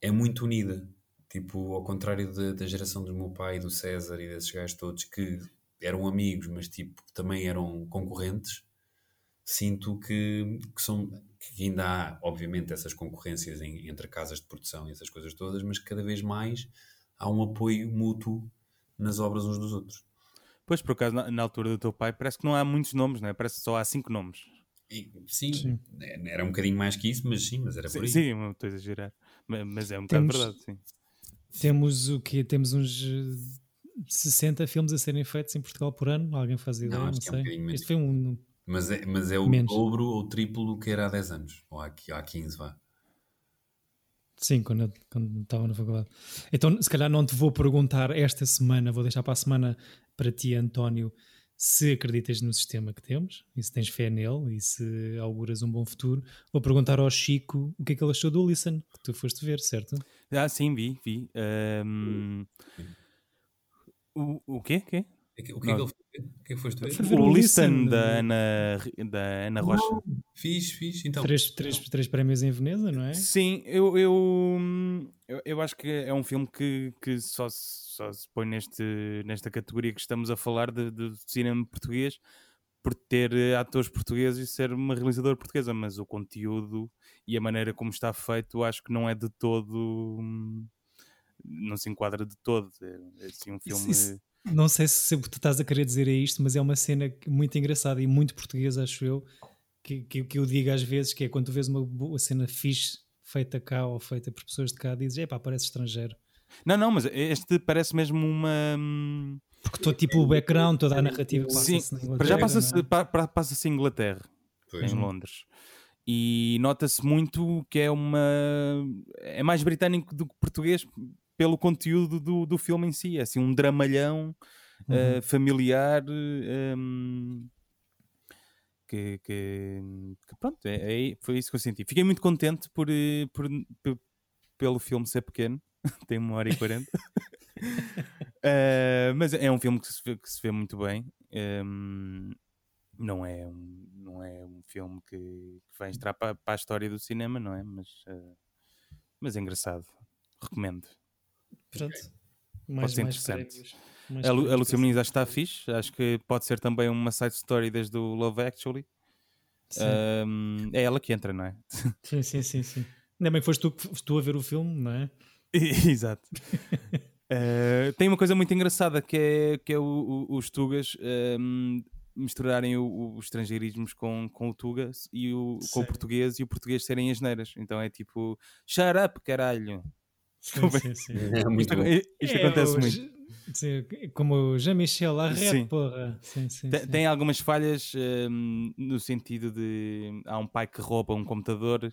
C: é muito unida. Tipo, ao contrário da, da geração do meu pai, do César e desses gajos todos que eram amigos, mas tipo, também eram concorrentes, sinto que, que, são, que ainda há, obviamente, essas concorrências em- entre casas de produção e essas coisas todas, mas cada vez mais há um apoio mútuo nas obras uns dos outros.
B: Pois, por acaso, na, na altura do teu pai, parece que não há muitos nomes, não é? Parece que só há cinco nomes.
C: Sim,
A: Sim.
C: é- era um bocadinho mais que isso, mas sim, mas era por
B: Sim,
C: aí.
B: sim, não estou a exagerar. Ma- Mas é um bocado
A: Temos-
B: verdade, sim.
A: Temos o que Temos uns eh, 60 filmes a serem feitos em Portugal por ano. Alguém faz ideia?
C: Não,
A: Não,
C: que é um
A: sei. este foi um.
C: Mas é, mas é o
A: Menos.
C: dobro ou o triplo do que era há 10 anos, ou há, há 15, vá.
A: Sim, quando, eu- quando estava na faculdade. Então, se calhar não te vou perguntar esta semana, vou deixar para a semana para ti, António, se acreditas no sistema que temos e se tens fé nele e se auguras um bom futuro. Vou perguntar ao Chico o que é que ele achou do Listen, que tu foste ver, certo?
B: Ah, sim, vi, vi. Ahm, O, o quê? quê?
C: O que, o que é que ele foi? O que é que foste ver?
B: O
A: o
B: Listen da Ana, da Ana Rocha.
C: Fiz, fiz, então.
A: Três, três, três prémios em Veneza, não é?
B: Sim, eu, eu, eu, eu acho que é um filme que, que só, se- só se põe neste, nesta categoria que estamos a falar de, de cinema português por ter eh, atores portugueses e ser uma realizadora portuguesa, mas o conteúdo e a maneira como está feito acho que não é de todo hum, não se enquadra de todo é, é assim um
A: Isso-
B: filme
A: isso- Não sei se tu estás a querer dizer é isto, mas é uma cena muito engraçada e muito portuguesa, acho eu, que, que, que eu digo às vezes, que é quando tu vês uma boa cena fixe feita cá ou feita por pessoas de cá, dizes, epá, parece estrangeiro.
B: Não, não, mas este parece mesmo uma hum,
A: Porque todo tipo o background, toda a narrativa
B: sim,
A: passa-se na
B: para
A: Inglaterra.
B: já passa-se
A: é?
B: pa- pa- passa-se em Inglaterra
C: Pois.
B: em Londres. E nota-se muito que é uma. é mais britânico do que português pelo conteúdo do, do filme em si. É assim um dramalhão
A: Uhum.
B: eh, familiar. eh, hum, que, que, que pronto, é, é- foi isso que eu senti. Fiquei muito contente por, eh, por, pe- pelo filme ser pequeno, tem uma hora e quarenta. Eh, mas é um filme que se vê, que se vê muito bem. Ehm, não, é um, não é um filme que, que vai entrar para, para a história do cinema, não é? Mas, eh, mas é engraçado. Recomendo.
A: Pronto. Mais,
B: ser
A: mais
B: interessante.
A: Mais
B: A, a
A: para
B: Muniz acho que está fixe. Acho que pode ser também uma side story desde o Love Actually.
A: Sim.
B: Ehm, é ela que entra, não é?
A: sim, sim, sim, sim. Ainda bem que foste tu, que foste tu a ver o filme, não é?
B: Exato. Eh, tem uma coisa muito engraçada que é, que é o- o- os Tugas ehm, misturarem o- o- os estrangeirismos com, com o Tuga e o, com o português e o português serem asneiras. Então é tipo, shut up, caralho.
A: Sim, sim, sim.
C: É muito
B: Isto, isto
A: É,
B: acontece muito.
A: Sim, como o Jean-Michel
B: Sim.
A: Arret, porra. Sim, sim,
B: Tem,
A: sim.
B: tem algumas falhas ehm, no sentido de há um pai que rouba um computador,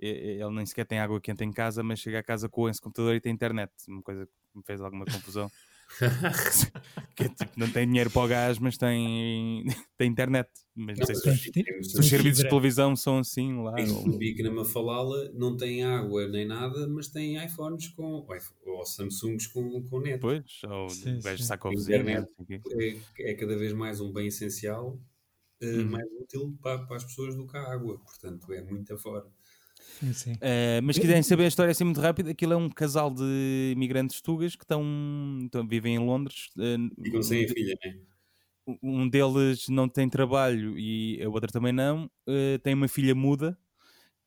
B: ele nem sequer tem água quente em casa, mas chega a casa com esse computador e tem internet, uma coisa que me fez alguma confusão. que é tipo, não tem dinheiro para o gás, mas tem, tem internet. Mas não sei se, os- se os serviços de televisão são assim lá.
C: Em
B: ou-
C: na Mafalala, não tem água nem nada, mas tem iPhones com. Ou, Samsungs com, com net.
B: Pois, ou
A: Sim,
B: o gajo
A: sim.
B: saca o vizinho.
C: Internet. É, é cada vez mais um bem essencial, eh,
B: Uhum.
C: mais útil para, para as pessoas do que a água. Portanto, é muito afora.
A: Sim, sim.
B: Uh, mas se quiserem saber a história assim muito rápido, aquilo é um casal de imigrantes tugas que estão, estão- vivem em Londres. uh,
C: Ficam sem a filha, né?
B: um deles não tem trabalho e a outra também não, uh, tem uma filha muda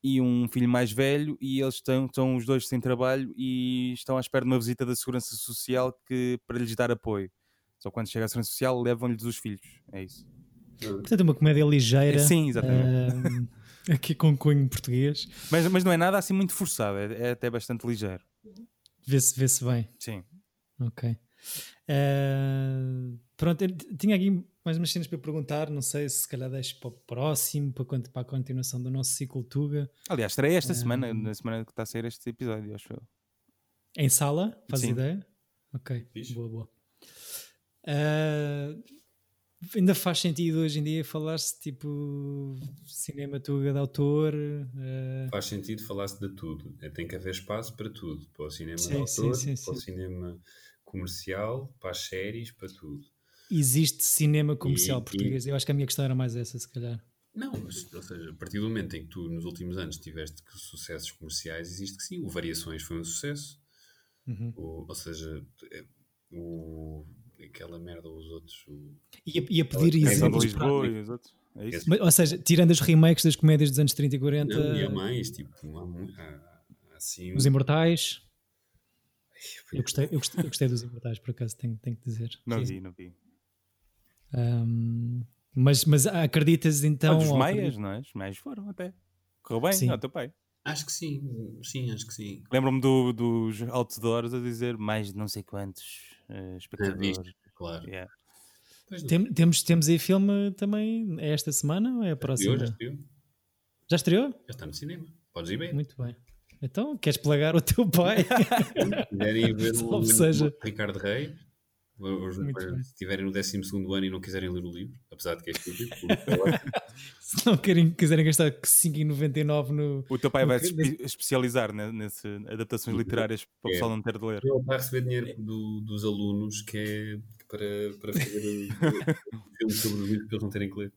B: e um filho mais velho e eles estão, estão os dois sem trabalho e estão à espera de uma visita da Segurança Social que, para lhes dar apoio. Só quando chega a Segurança Social levam-lhes os filhos. É isso.
A: Portanto, é uma comédia ligeira.
B: Sim, exatamente.
A: ahm, aqui com cunho português.
B: Mas, mas não é nada assim muito forçado, é, é até bastante ligeiro.
A: Vê-se vê bem.
B: Sim.
A: Ok. Ah, pronto, tinha aqui mais umas cenas para perguntar. Não sei se se calhar deixo para o próximo, para, para a continuação do nosso ciclo Tuga.
B: Aliás, estarei esta
A: Ah.
B: semana, na semana que está a sair este episódio, acho eu.
A: Em sala? Faz
B: Sim.
A: ideia? Ok,
C: Fixe.
A: boa, boa. Ah, ainda faz sentido hoje em dia falar-se tipo cinema Tuga de autor? ah,
C: Faz sentido falar-se de tudo. É, Tem que haver espaço para tudo. Para o cinema de
A: Sim,
C: autor,
A: sim, sim,
C: para o cinema comercial, para as séries, para tudo.
A: existe cinema comercial
C: E-
A: português? Eu acho que a minha questão era mais essa, se calhar.
C: Não, mas, ou seja, a partir do momento em que tu, nos últimos anos, tiveste sucessos comerciais, existe que sim. O Variações foi um sucesso.
A: Uhum.
C: O- ou seja, é, o, aquela merda, os outros. O,
A: Ia, ia pedir
C: Quem
B: Quem são de
A: exemplos
B: Lisboa e os outros. É isso?
A: Mas, ou seja, tirando os remakes das comédias dos anos 30 e 40,
C: não, e há mais, tipo, há, há, há assim.
A: Os Imortais. Eu gostei, eu gostei, eu gostei dos Imortais, por acaso, tenho, tenho que dizer.
B: Não
A: Sim.
B: vi, não vi.
A: Ahm, mas, mas acreditas então.
B: Ah, dos Maias, não é? Os Maias foram até. Correu bem
A: Sim.
B: ao teu pai.
C: Acho que sim, sim, acho que sim.
B: Lembro-me do- dos outdoors a dizer mais de não sei quantos uh, espectadores.
C: Claro.
B: Yeah.
A: Tem- temos, temos aí filme também. É esta semana ou é a
C: Já
A: próxima?
C: estreou, já estreou.
A: Já estreou?
C: Já está no cinema. Podes ir ver.
A: Muito bem. Então, queres plagar o teu pai?
C: Ir ver o,
A: Salve seja.
C: o Ricardo Reis, os- se estiverem no 12 ano e não quiserem ler o livro, apesar de que é estúpido.
A: Se não querem, quiserem gastar 5,99 no.
B: O teu pai vai se espe- especializar ne- nesse adaptações literárias para o
C: É.
B: pessoal não ter de ler.
C: ele vai receber dinheiro do- dos alunos que é para, para fazer o, o filme sobre os livros para eles não terem que ler.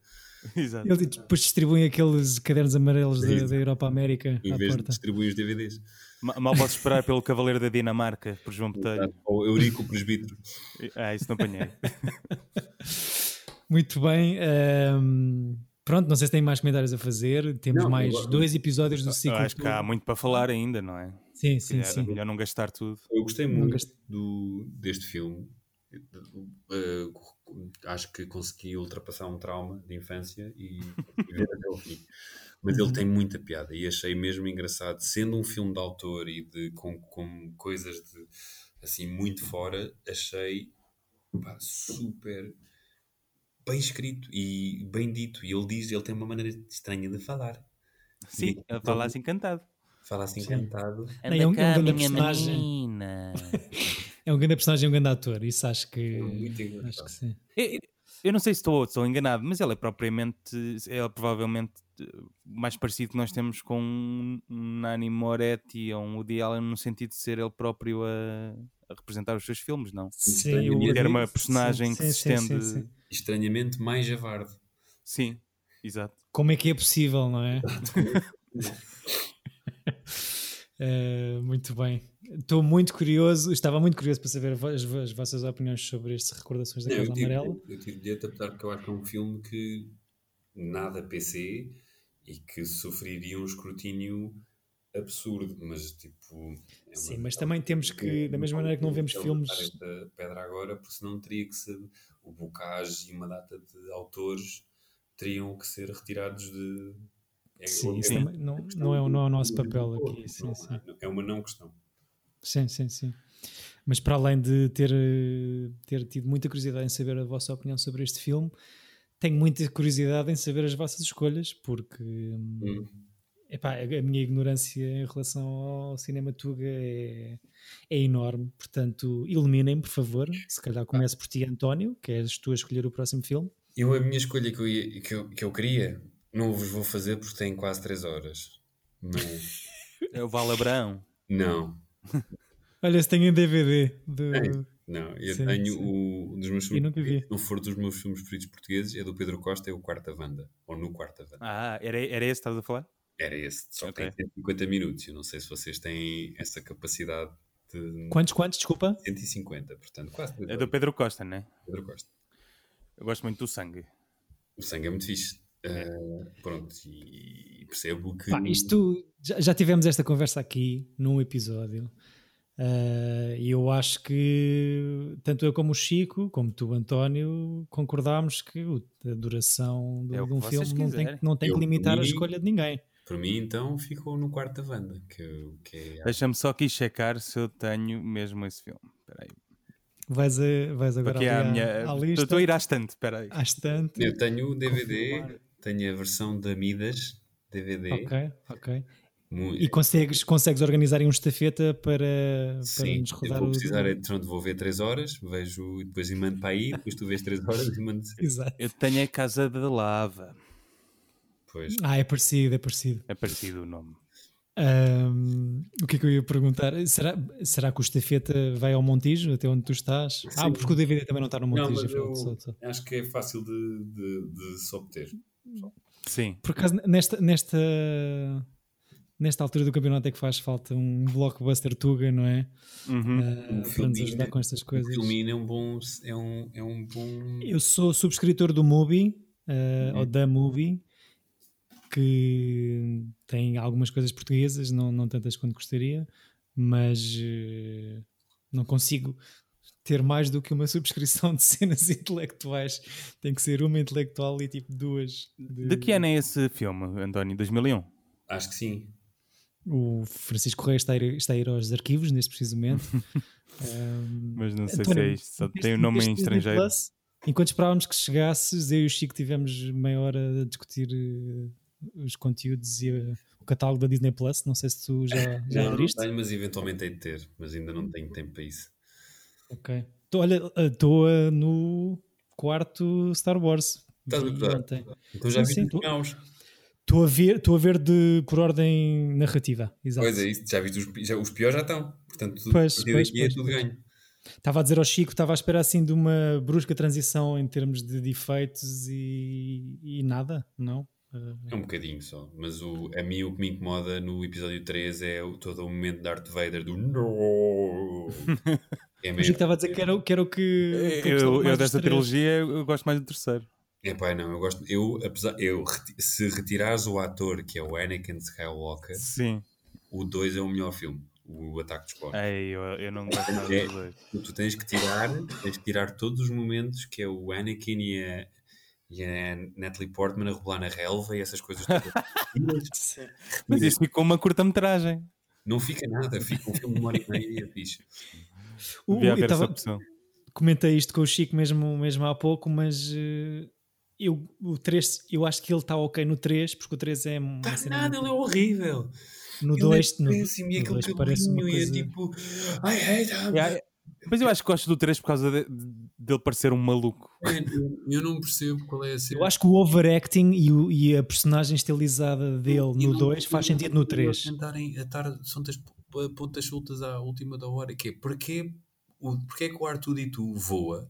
B: Exato.
A: Eles depois distribuem aqueles cadernos amarelos da, da Europa América
C: Em
A: à
C: vez de
A: porta.
C: distribuir os DVDs.
B: Ma- Mal posso esperar pelo Cavaleiro da Dinamarca, por João Botelho.
C: Ou Eurico Presbítero.
B: Ah, isso não apanhei.
A: Muito bem. ahm, pronto, não sei se tem mais comentários a fazer. Temos
C: Não,
A: mais
C: agora-
A: dois episódios do ciclo.
B: acho que há muito para falar ainda, não é?
A: Sim, sim,
B: Era
A: sim.
B: melhor não gastar tudo.
C: Eu gostei muito do, deste filme. Uh, acho que consegui ultrapassar um trauma de infância e, e ver até o fim. Mas ele tem muita piada e achei mesmo engraçado, sendo um filme de autor e de, com, com coisas de assim muito fora, achei pá, super bem escrito e bem dito. E ele diz, ele tem uma maneira estranha de falar.
B: Sim, ele fala assim cantado.
C: Fala assim
A: Sim.
C: cantado.
A: Não, é um- um grande personagem.
B: menina.
A: é um grande personagem, é um grande ator. Isso acho que.
C: É muito
A: acho
C: engraçado.
A: que sim.
B: Eu, eu não sei se estou, estou enganado, mas ele é propriamente, é provavelmente eh, mais parecido que nós temos com um Nani Moretti ou um Woody Allen no sentido de ser ele próprio a, a representar os seus filmes, não?
A: Sim, o
B: E ter uma personagem
A: sim,
B: que se
A: sim, sim,
B: estende.
A: sim.
C: Estranhamente mais javarde.
B: Sim, exato.
A: Como é que é possível, não é? Eh, muito bem. Estou muito curioso, estava muito curioso para saber as, as vossas opiniões sobre estas recordações da Casa
C: eu tive,
A: Amarela.
C: eu tive bilhete, apesar que eu acho que é um filme que nada PC e que sofreria um escrutínio absurdo, mas tipo. é
A: Sim, mas também temos que, da mesma maneira que não vemos filmes.
C: esta pedra agora, porque senão teria que ser o Bocage e uma data de autores teriam que ser retirados de. É,
A: Sim, isso
C: é
A: também não,
C: questão
A: não, é, o- não é o nosso papel aqui. Sim,
C: não,
A: sim.
C: É uma não questão.
A: Sim, sim, sim. Mas para além de ter, eh, ter tido muita curiosidade em saber a vossa opinião sobre este filme, tenho muita curiosidade em saber as vossas escolhas, porque hum,
C: Hum.
A: epá, a a minha ignorância em relação ao cinema Tuga é, é enorme. Portanto, iluminem-me, por favor. Se calhar começo por ti, António, que és tu a escolher o próximo filme.
C: Eu, a minha escolha que eu, ia- que eu, que eu queria, não vos vou fazer porque tem quase 3 horas. Mas.
B: É o Val Abrão.
C: não,
A: Olha, se tenho em DVD. Do...
C: Tem. não. Eu
A: Sim,
C: tenho
A: sim.
C: o, um dos meus
A: Eu
C: filmes.
A: nunca vi.
C: Se não for dos meus filmes preferidos portugueses, é do Pedro Costa, é o Quarta Vanda. Ou no Quarta Vanda.
B: Ah, era, era esse que estavas a falar?
C: Era esse, só que
B: Ok.
C: tem 150 minutos. Eu não sei se vocês têm essa capacidade de.
A: Quantos, quantos? Desculpa.
C: 150, portanto, quase 3
B: É do. Pedro Costa, não é?
C: Pedro Costa.
B: Eu gosto muito do sangue.
C: O sangue é muito fixe. Ah, pronto, e percebo que.
A: Pá, isto já, já tivemos esta conversa aqui num episódio. Ah, E eu acho que tanto eu como o Chico, como tu, António, concordámos que a duração
B: É
A: de
B: que
A: um
B: vocês
A: filme não tem, não tem
C: Eu,
A: que limitar
C: por
A: a
C: mim,
A: escolha de ninguém.
C: Para mim, então, ficou no quarto da Wanda, que, que é
B: Deixa-me só aqui checar se eu tenho mesmo esse filme. Espera aí.
A: Vais, a, vais agora
B: é a
A: à,
B: minha.
A: à
B: Estou-
A: lista,
B: Estou a ir à estante, espera aí.
A: à estante.
C: Eu tenho o DVD,
A: Confirmar.
C: Tenho a versão da Midas, DVD.
A: Ok, ok.
C: Mu-
A: E consegues, consegues organizar aí um estafeta para, para
C: Sim,
A: nos
C: eu
A: rodar
C: vou
A: o.
C: precisar, então vou ver 3 horas, vejo e depois e mando para aí, depois tu vês 3 horas e mando
A: Exato.
B: Eu tenho a Casa da Lava.
C: Pois.
A: Ah, é parecido, é parecido.
B: É parecido o nome.
A: Ahm, o que é que eu ia perguntar? Será, será que o estafeta vai ao Montijo, até onde tu estás? Ah,
C: Sim.
A: porque o DVD também não está no
C: Não,
A: Montijo.
C: mas
A: afinal,
C: eu
A: só- só.
C: acho que é fácil de, de, de se obter.
B: Sim.
A: Por acaso, nesta, nesta, nesta altura do campeonato é que faz falta um blockbuster Tuga, não é?
B: Uhum.
A: Ah,
C: Um
A: para nos ajudar com estas
C: O
A: coisas.
C: Filmino é um bom. É um, é um bom.
A: Eu sou subscritor do Mubi, ah,
C: Uhum.
A: ou da Mubi, que tem algumas coisas portuguesas, não, não tantas quanto gostaria, mas eh, não consigo ter mais do que uma subscrição de cenas intelectuais. Tem que ser uma intelectual e tipo duas.
B: De que ano é esse filme, António? 2001?
C: Acho que sim.
A: O Francisco Correia está a, ir, está a ir aos arquivos neste preciso momento. Ahm,
B: Mas não sei
A: António,
B: se é isto, só tem o nome em estrangeiro.
A: Plus? Enquanto esperávamos que chegasses, eu e o Chico tivemos meia hora a discutir eh, os conteúdos e eh, o catálogo da Disney Plus. Não sei se tu já, já
C: não, não
A: abriste.
C: tenho, mas eventualmente hei de ter. Mas ainda não tenho tempo para isso.
A: Ok. Tô, olha, estou eh, no quarto Star Wars.
C: Estás a
A: ontem.
C: Então já vi os.
A: Estou a ver, estou a ver de, por ordem narrativa. Exato.
C: Pois é, isso. Já viste os, já, os piores já estão. Portanto, tudo,
A: Pois, pois,
C: daqui
A: pois,
C: é tudo ganho.
A: Estava a dizer ao Chico, estava à espera assim de uma brusca transição em termos de defeitos e, e nada, não? Eh,
C: É um bocadinho só. Mas o, a mim o que me incomoda no episódio 3 é o, todo o momento de Darth Vader do No! É
A: O Chico
C: mesmo.
A: estava a dizer que era, o- que era o que. que
B: Eu, eu
A: três.
B: trilogia eu gosto mais do terceiro.
C: É pá, não, eu gosto. Eu, apesar. Eu, se retirares o ator que é o Anakin Skywalker,
B: Sim.
C: o 2 é o melhor filme. O Ataque dos Clones.
B: Ei, eu, eu não gosto nada
C: É.
B: dos dois.
C: Tu, tens que tirar, tens que tirar todos os momentos que é o Anakin e a, e a Natalie Portman a rebolar na relva e essas coisas todas.
B: Mas isso ficou uma curta-metragem.
C: não fica nada, fica um filme de uma hora e meia e é fixe.
A: O-
B: Devia
A: eu
B: haver essa
A: tava-
B: opção.
A: comentei isto com o Chico mesmo, mesmo há pouco, mas eh, eu, o 3, eu acho que ele está ok no 3, porque o 3 é uma
C: Está
A: cena
C: nada, ele é horrível.
A: no
C: Ele
A: 2
C: é
A: no,
C: péssimo e
A: no
C: aquele
A: dois parece uma
C: e é
A: coisa
C: tipo I hate him.
B: Yeah, Mas eu acho que gosto do 3 por causa de- de- dele parecer um maluco.
C: É, eu, eu não percebo qual é a cena.
A: Eu acho que o overacting e, o- e a personagem estilizada dele
C: E
A: no
C: não-
A: 2 faz sentido no
C: e
A: 3.
C: eles Tentarem atar são das pontas soltas à última da hora. Que é, porquê, o, porquê que o Arthur e tu voa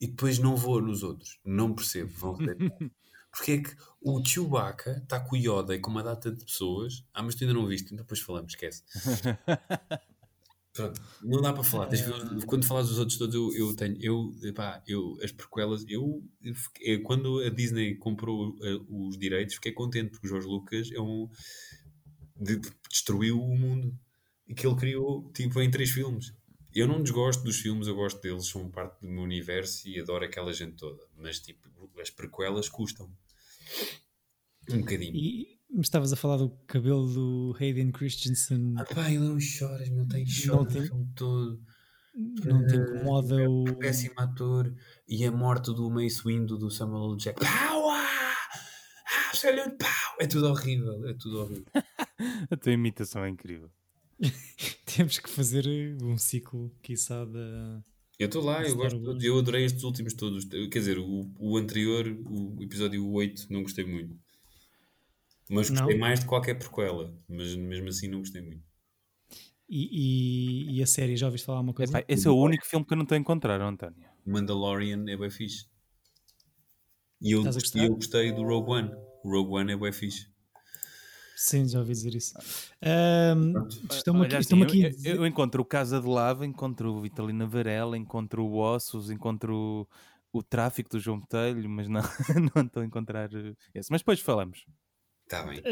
C: e depois não voa nos outros? Não percebo. Vão. Porquê é que o Chewbacca está com o Yoda e com uma data de pessoas? Ah, mas tu ainda não viste, então depois falamos, esquece. Pronto, não dá para falar. Os- quando falas dos outros todos, eu, eu tenho. Eu, eu, as prequelas, eu, eu quando a Disney comprou eh, os direitos, fiquei contente porque o Jorge Lucas é um. de- destruiu o mundo e que ele criou tipo em três filmes. Eu não desgosto dos filmes, eu gosto deles, são parte do meu universo e adoro aquela gente toda. Mas tipo, as prequelas custam um bocadinho.
A: E me estavas a falar do cabelo do Hayden Christensen.
C: Ah, pá, ele não choras, meu, tem
A: Não
C: choro
A: tem-
C: o filme todo.
A: não te incomoda o.
C: péssimo ator e a morte do Mace Windu do Samuel L. Jackson pau ah, absolute pau é tudo horrível é tudo horrível
B: A tua imitação é incrível.
A: Temos que fazer um ciclo, quiçá, da.
C: eu estou lá eu gosto eu adorei estes últimos todos quer dizer o, o anterior o episódio 8 não gostei muito mas gostei
A: Não?
C: mais de qualquer prequela mas mesmo assim não gostei muito
A: E, e, e a série, já ouviste falar uma coisa?
B: Epá, esse é o único filme que eu não estou a encontrar, António.
C: Mandalorian é bem fixe e eu, e eu gostei do Rogue One o Rogue One é bem fixe
A: Sim, já ouvi dizer isso. Estão-me
B: Olha,
A: aqui,
B: assim,
A: estão aqui
B: eu, eu encontro o Casa de Lava, encontro o Vitalina Varela, encontro o Ossos, encontro o, o Tráfico do João Botelho, mas não, não estou a encontrar eh, esse. Mas depois falamos.
C: está bem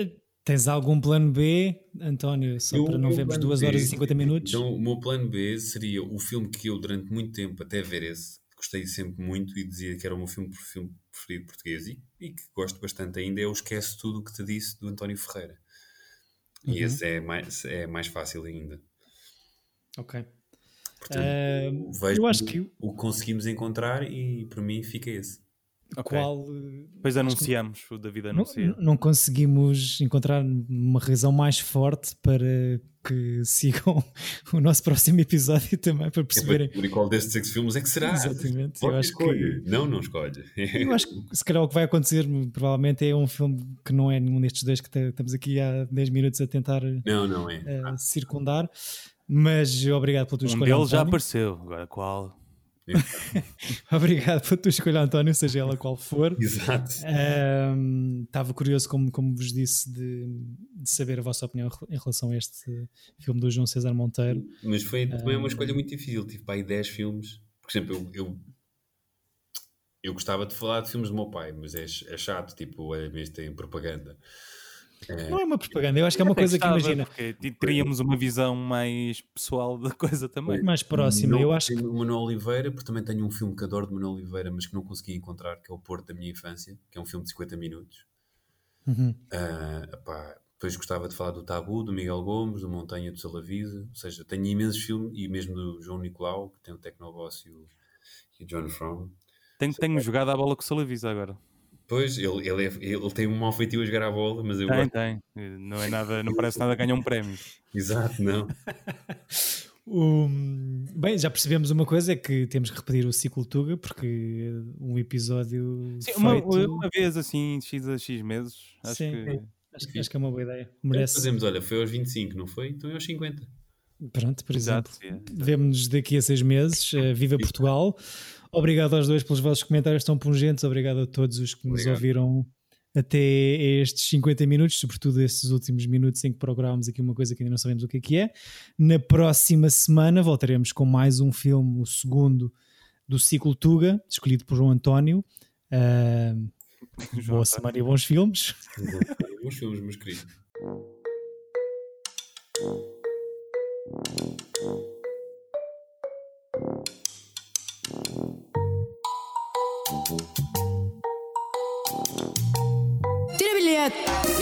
A: Tens algum plano B, António? Só
C: Eu-
A: para não vermos
C: plano
A: 2
C: B,
A: horas e 50 minutos?
C: Então, o meu plano B seria o filme que eu, durante muito tempo, até ver esse, gostei sempre muito e dizia que era o meu filme, filme preferido português e, e que gosto bastante ainda, é o Esquece Tudo o que te disse, do António Ferreira. E
A: Uhum.
C: esse é mais, é mais fácil ainda.
A: Ok.
C: Portanto, vejo
A: eu acho que
C: o que conseguimos encontrar e, para mim, fica esse.
B: Ok.
A: qual. eh,
B: Depois anunciamos, o David
A: Não,
B: anuncia.
A: não conseguimos encontrar uma razão mais forte para que sigam o nosso próximo episódio também, para
C: É
A: perceberem.
C: descobrir qual destes seis filmes é que será.
A: Exatamente.
C: Pode
A: Eu acho
C: escolher.
A: que
C: Não, não escolhe.
A: Eu acho que se calhar o que vai acontecer provavelmente é um filme que não é nenhum destes dois que estamos aqui há 10 minutos a tentar
C: Não, não é.
A: eh, circundar. Mas obrigado pela tua
B: Um
A: escolha.
B: deles já apareceu. Agora qual?
A: Obrigado pela tua escolha, António, seja ela qual for.
C: Exato.
A: Ahm, Estava curioso, como, como vos disse, de, de saber a vossa opinião em relação a este filme do João César Monteiro.
C: Mas foi também
A: Ah.
C: uma escolha muito difícil. Tive para aí 10 filmes. Por exemplo, eu, eu, eu gostava de falar de filmes do meu pai, mas é, é chato, tipo, é mesmo tem propaganda.
A: Não é uma propaganda, eu acho que é uma coisa que imagina,
B: teríamos uma visão mais pessoal da coisa também.
A: mais próxima. Eu acho que
C: tenho o Manuel Oliveira, porque também tenho um filme que adoro de Manuel Oliveira, mas que não consegui encontrar, que é O Porto da Minha Infância, que é um filme de 50 minutos.
A: Uhum.
C: Ah, epá, depois gostava de falar do Tabu, do Miguel Gomes, do Montanha do Salavisa, ou seja, tenho imensos filmes, e mesmo do João Nicolau, que tem o Tecnoboss e o, e o John From.
B: Tenho, tenho jogado a bola com o Salavisa agora.
C: Pois, ele, ele, é- ele tem um mau feitio a jogar a bola, mas eu
B: Tem,
C: gosto.
B: tem. Não é nada, não parece nada ganhar um prémio.
C: Exato, não.
A: O- bem, já percebemos uma coisa: é que temos que repetir o ciclo Tuga, porque um episódio.
B: Sim, uma,
A: feito,
B: uma vez assim, X a X meses. Acho
A: Sim.
B: que.
A: acho, que- acho que é uma boa ideia.
C: Nós
A: Merece.
C: Fazemos, olha, foi aos 25, não foi? Então é aos 50.
A: Pronto, por exemplo.
B: É.
A: Vemo-nos daqui a seis meses. Uh, viva Portugal! Obrigado aos dois pelos vossos comentários tão pungentes. Obrigado a todos os que nos
C: Obrigado.
A: ouviram até estes 50 minutos, sobretudo estes últimos minutos em que procurámos aqui uma coisa que ainda não sabemos o que é que é. Na próxima semana voltaremos com mais um filme, o segundo do ciclo Tuga, escolhido por João António. Uh, boa semana e bons filmes.
C: Bons filmes, meus queridos.
D: Tira bilhete!
E: Epa!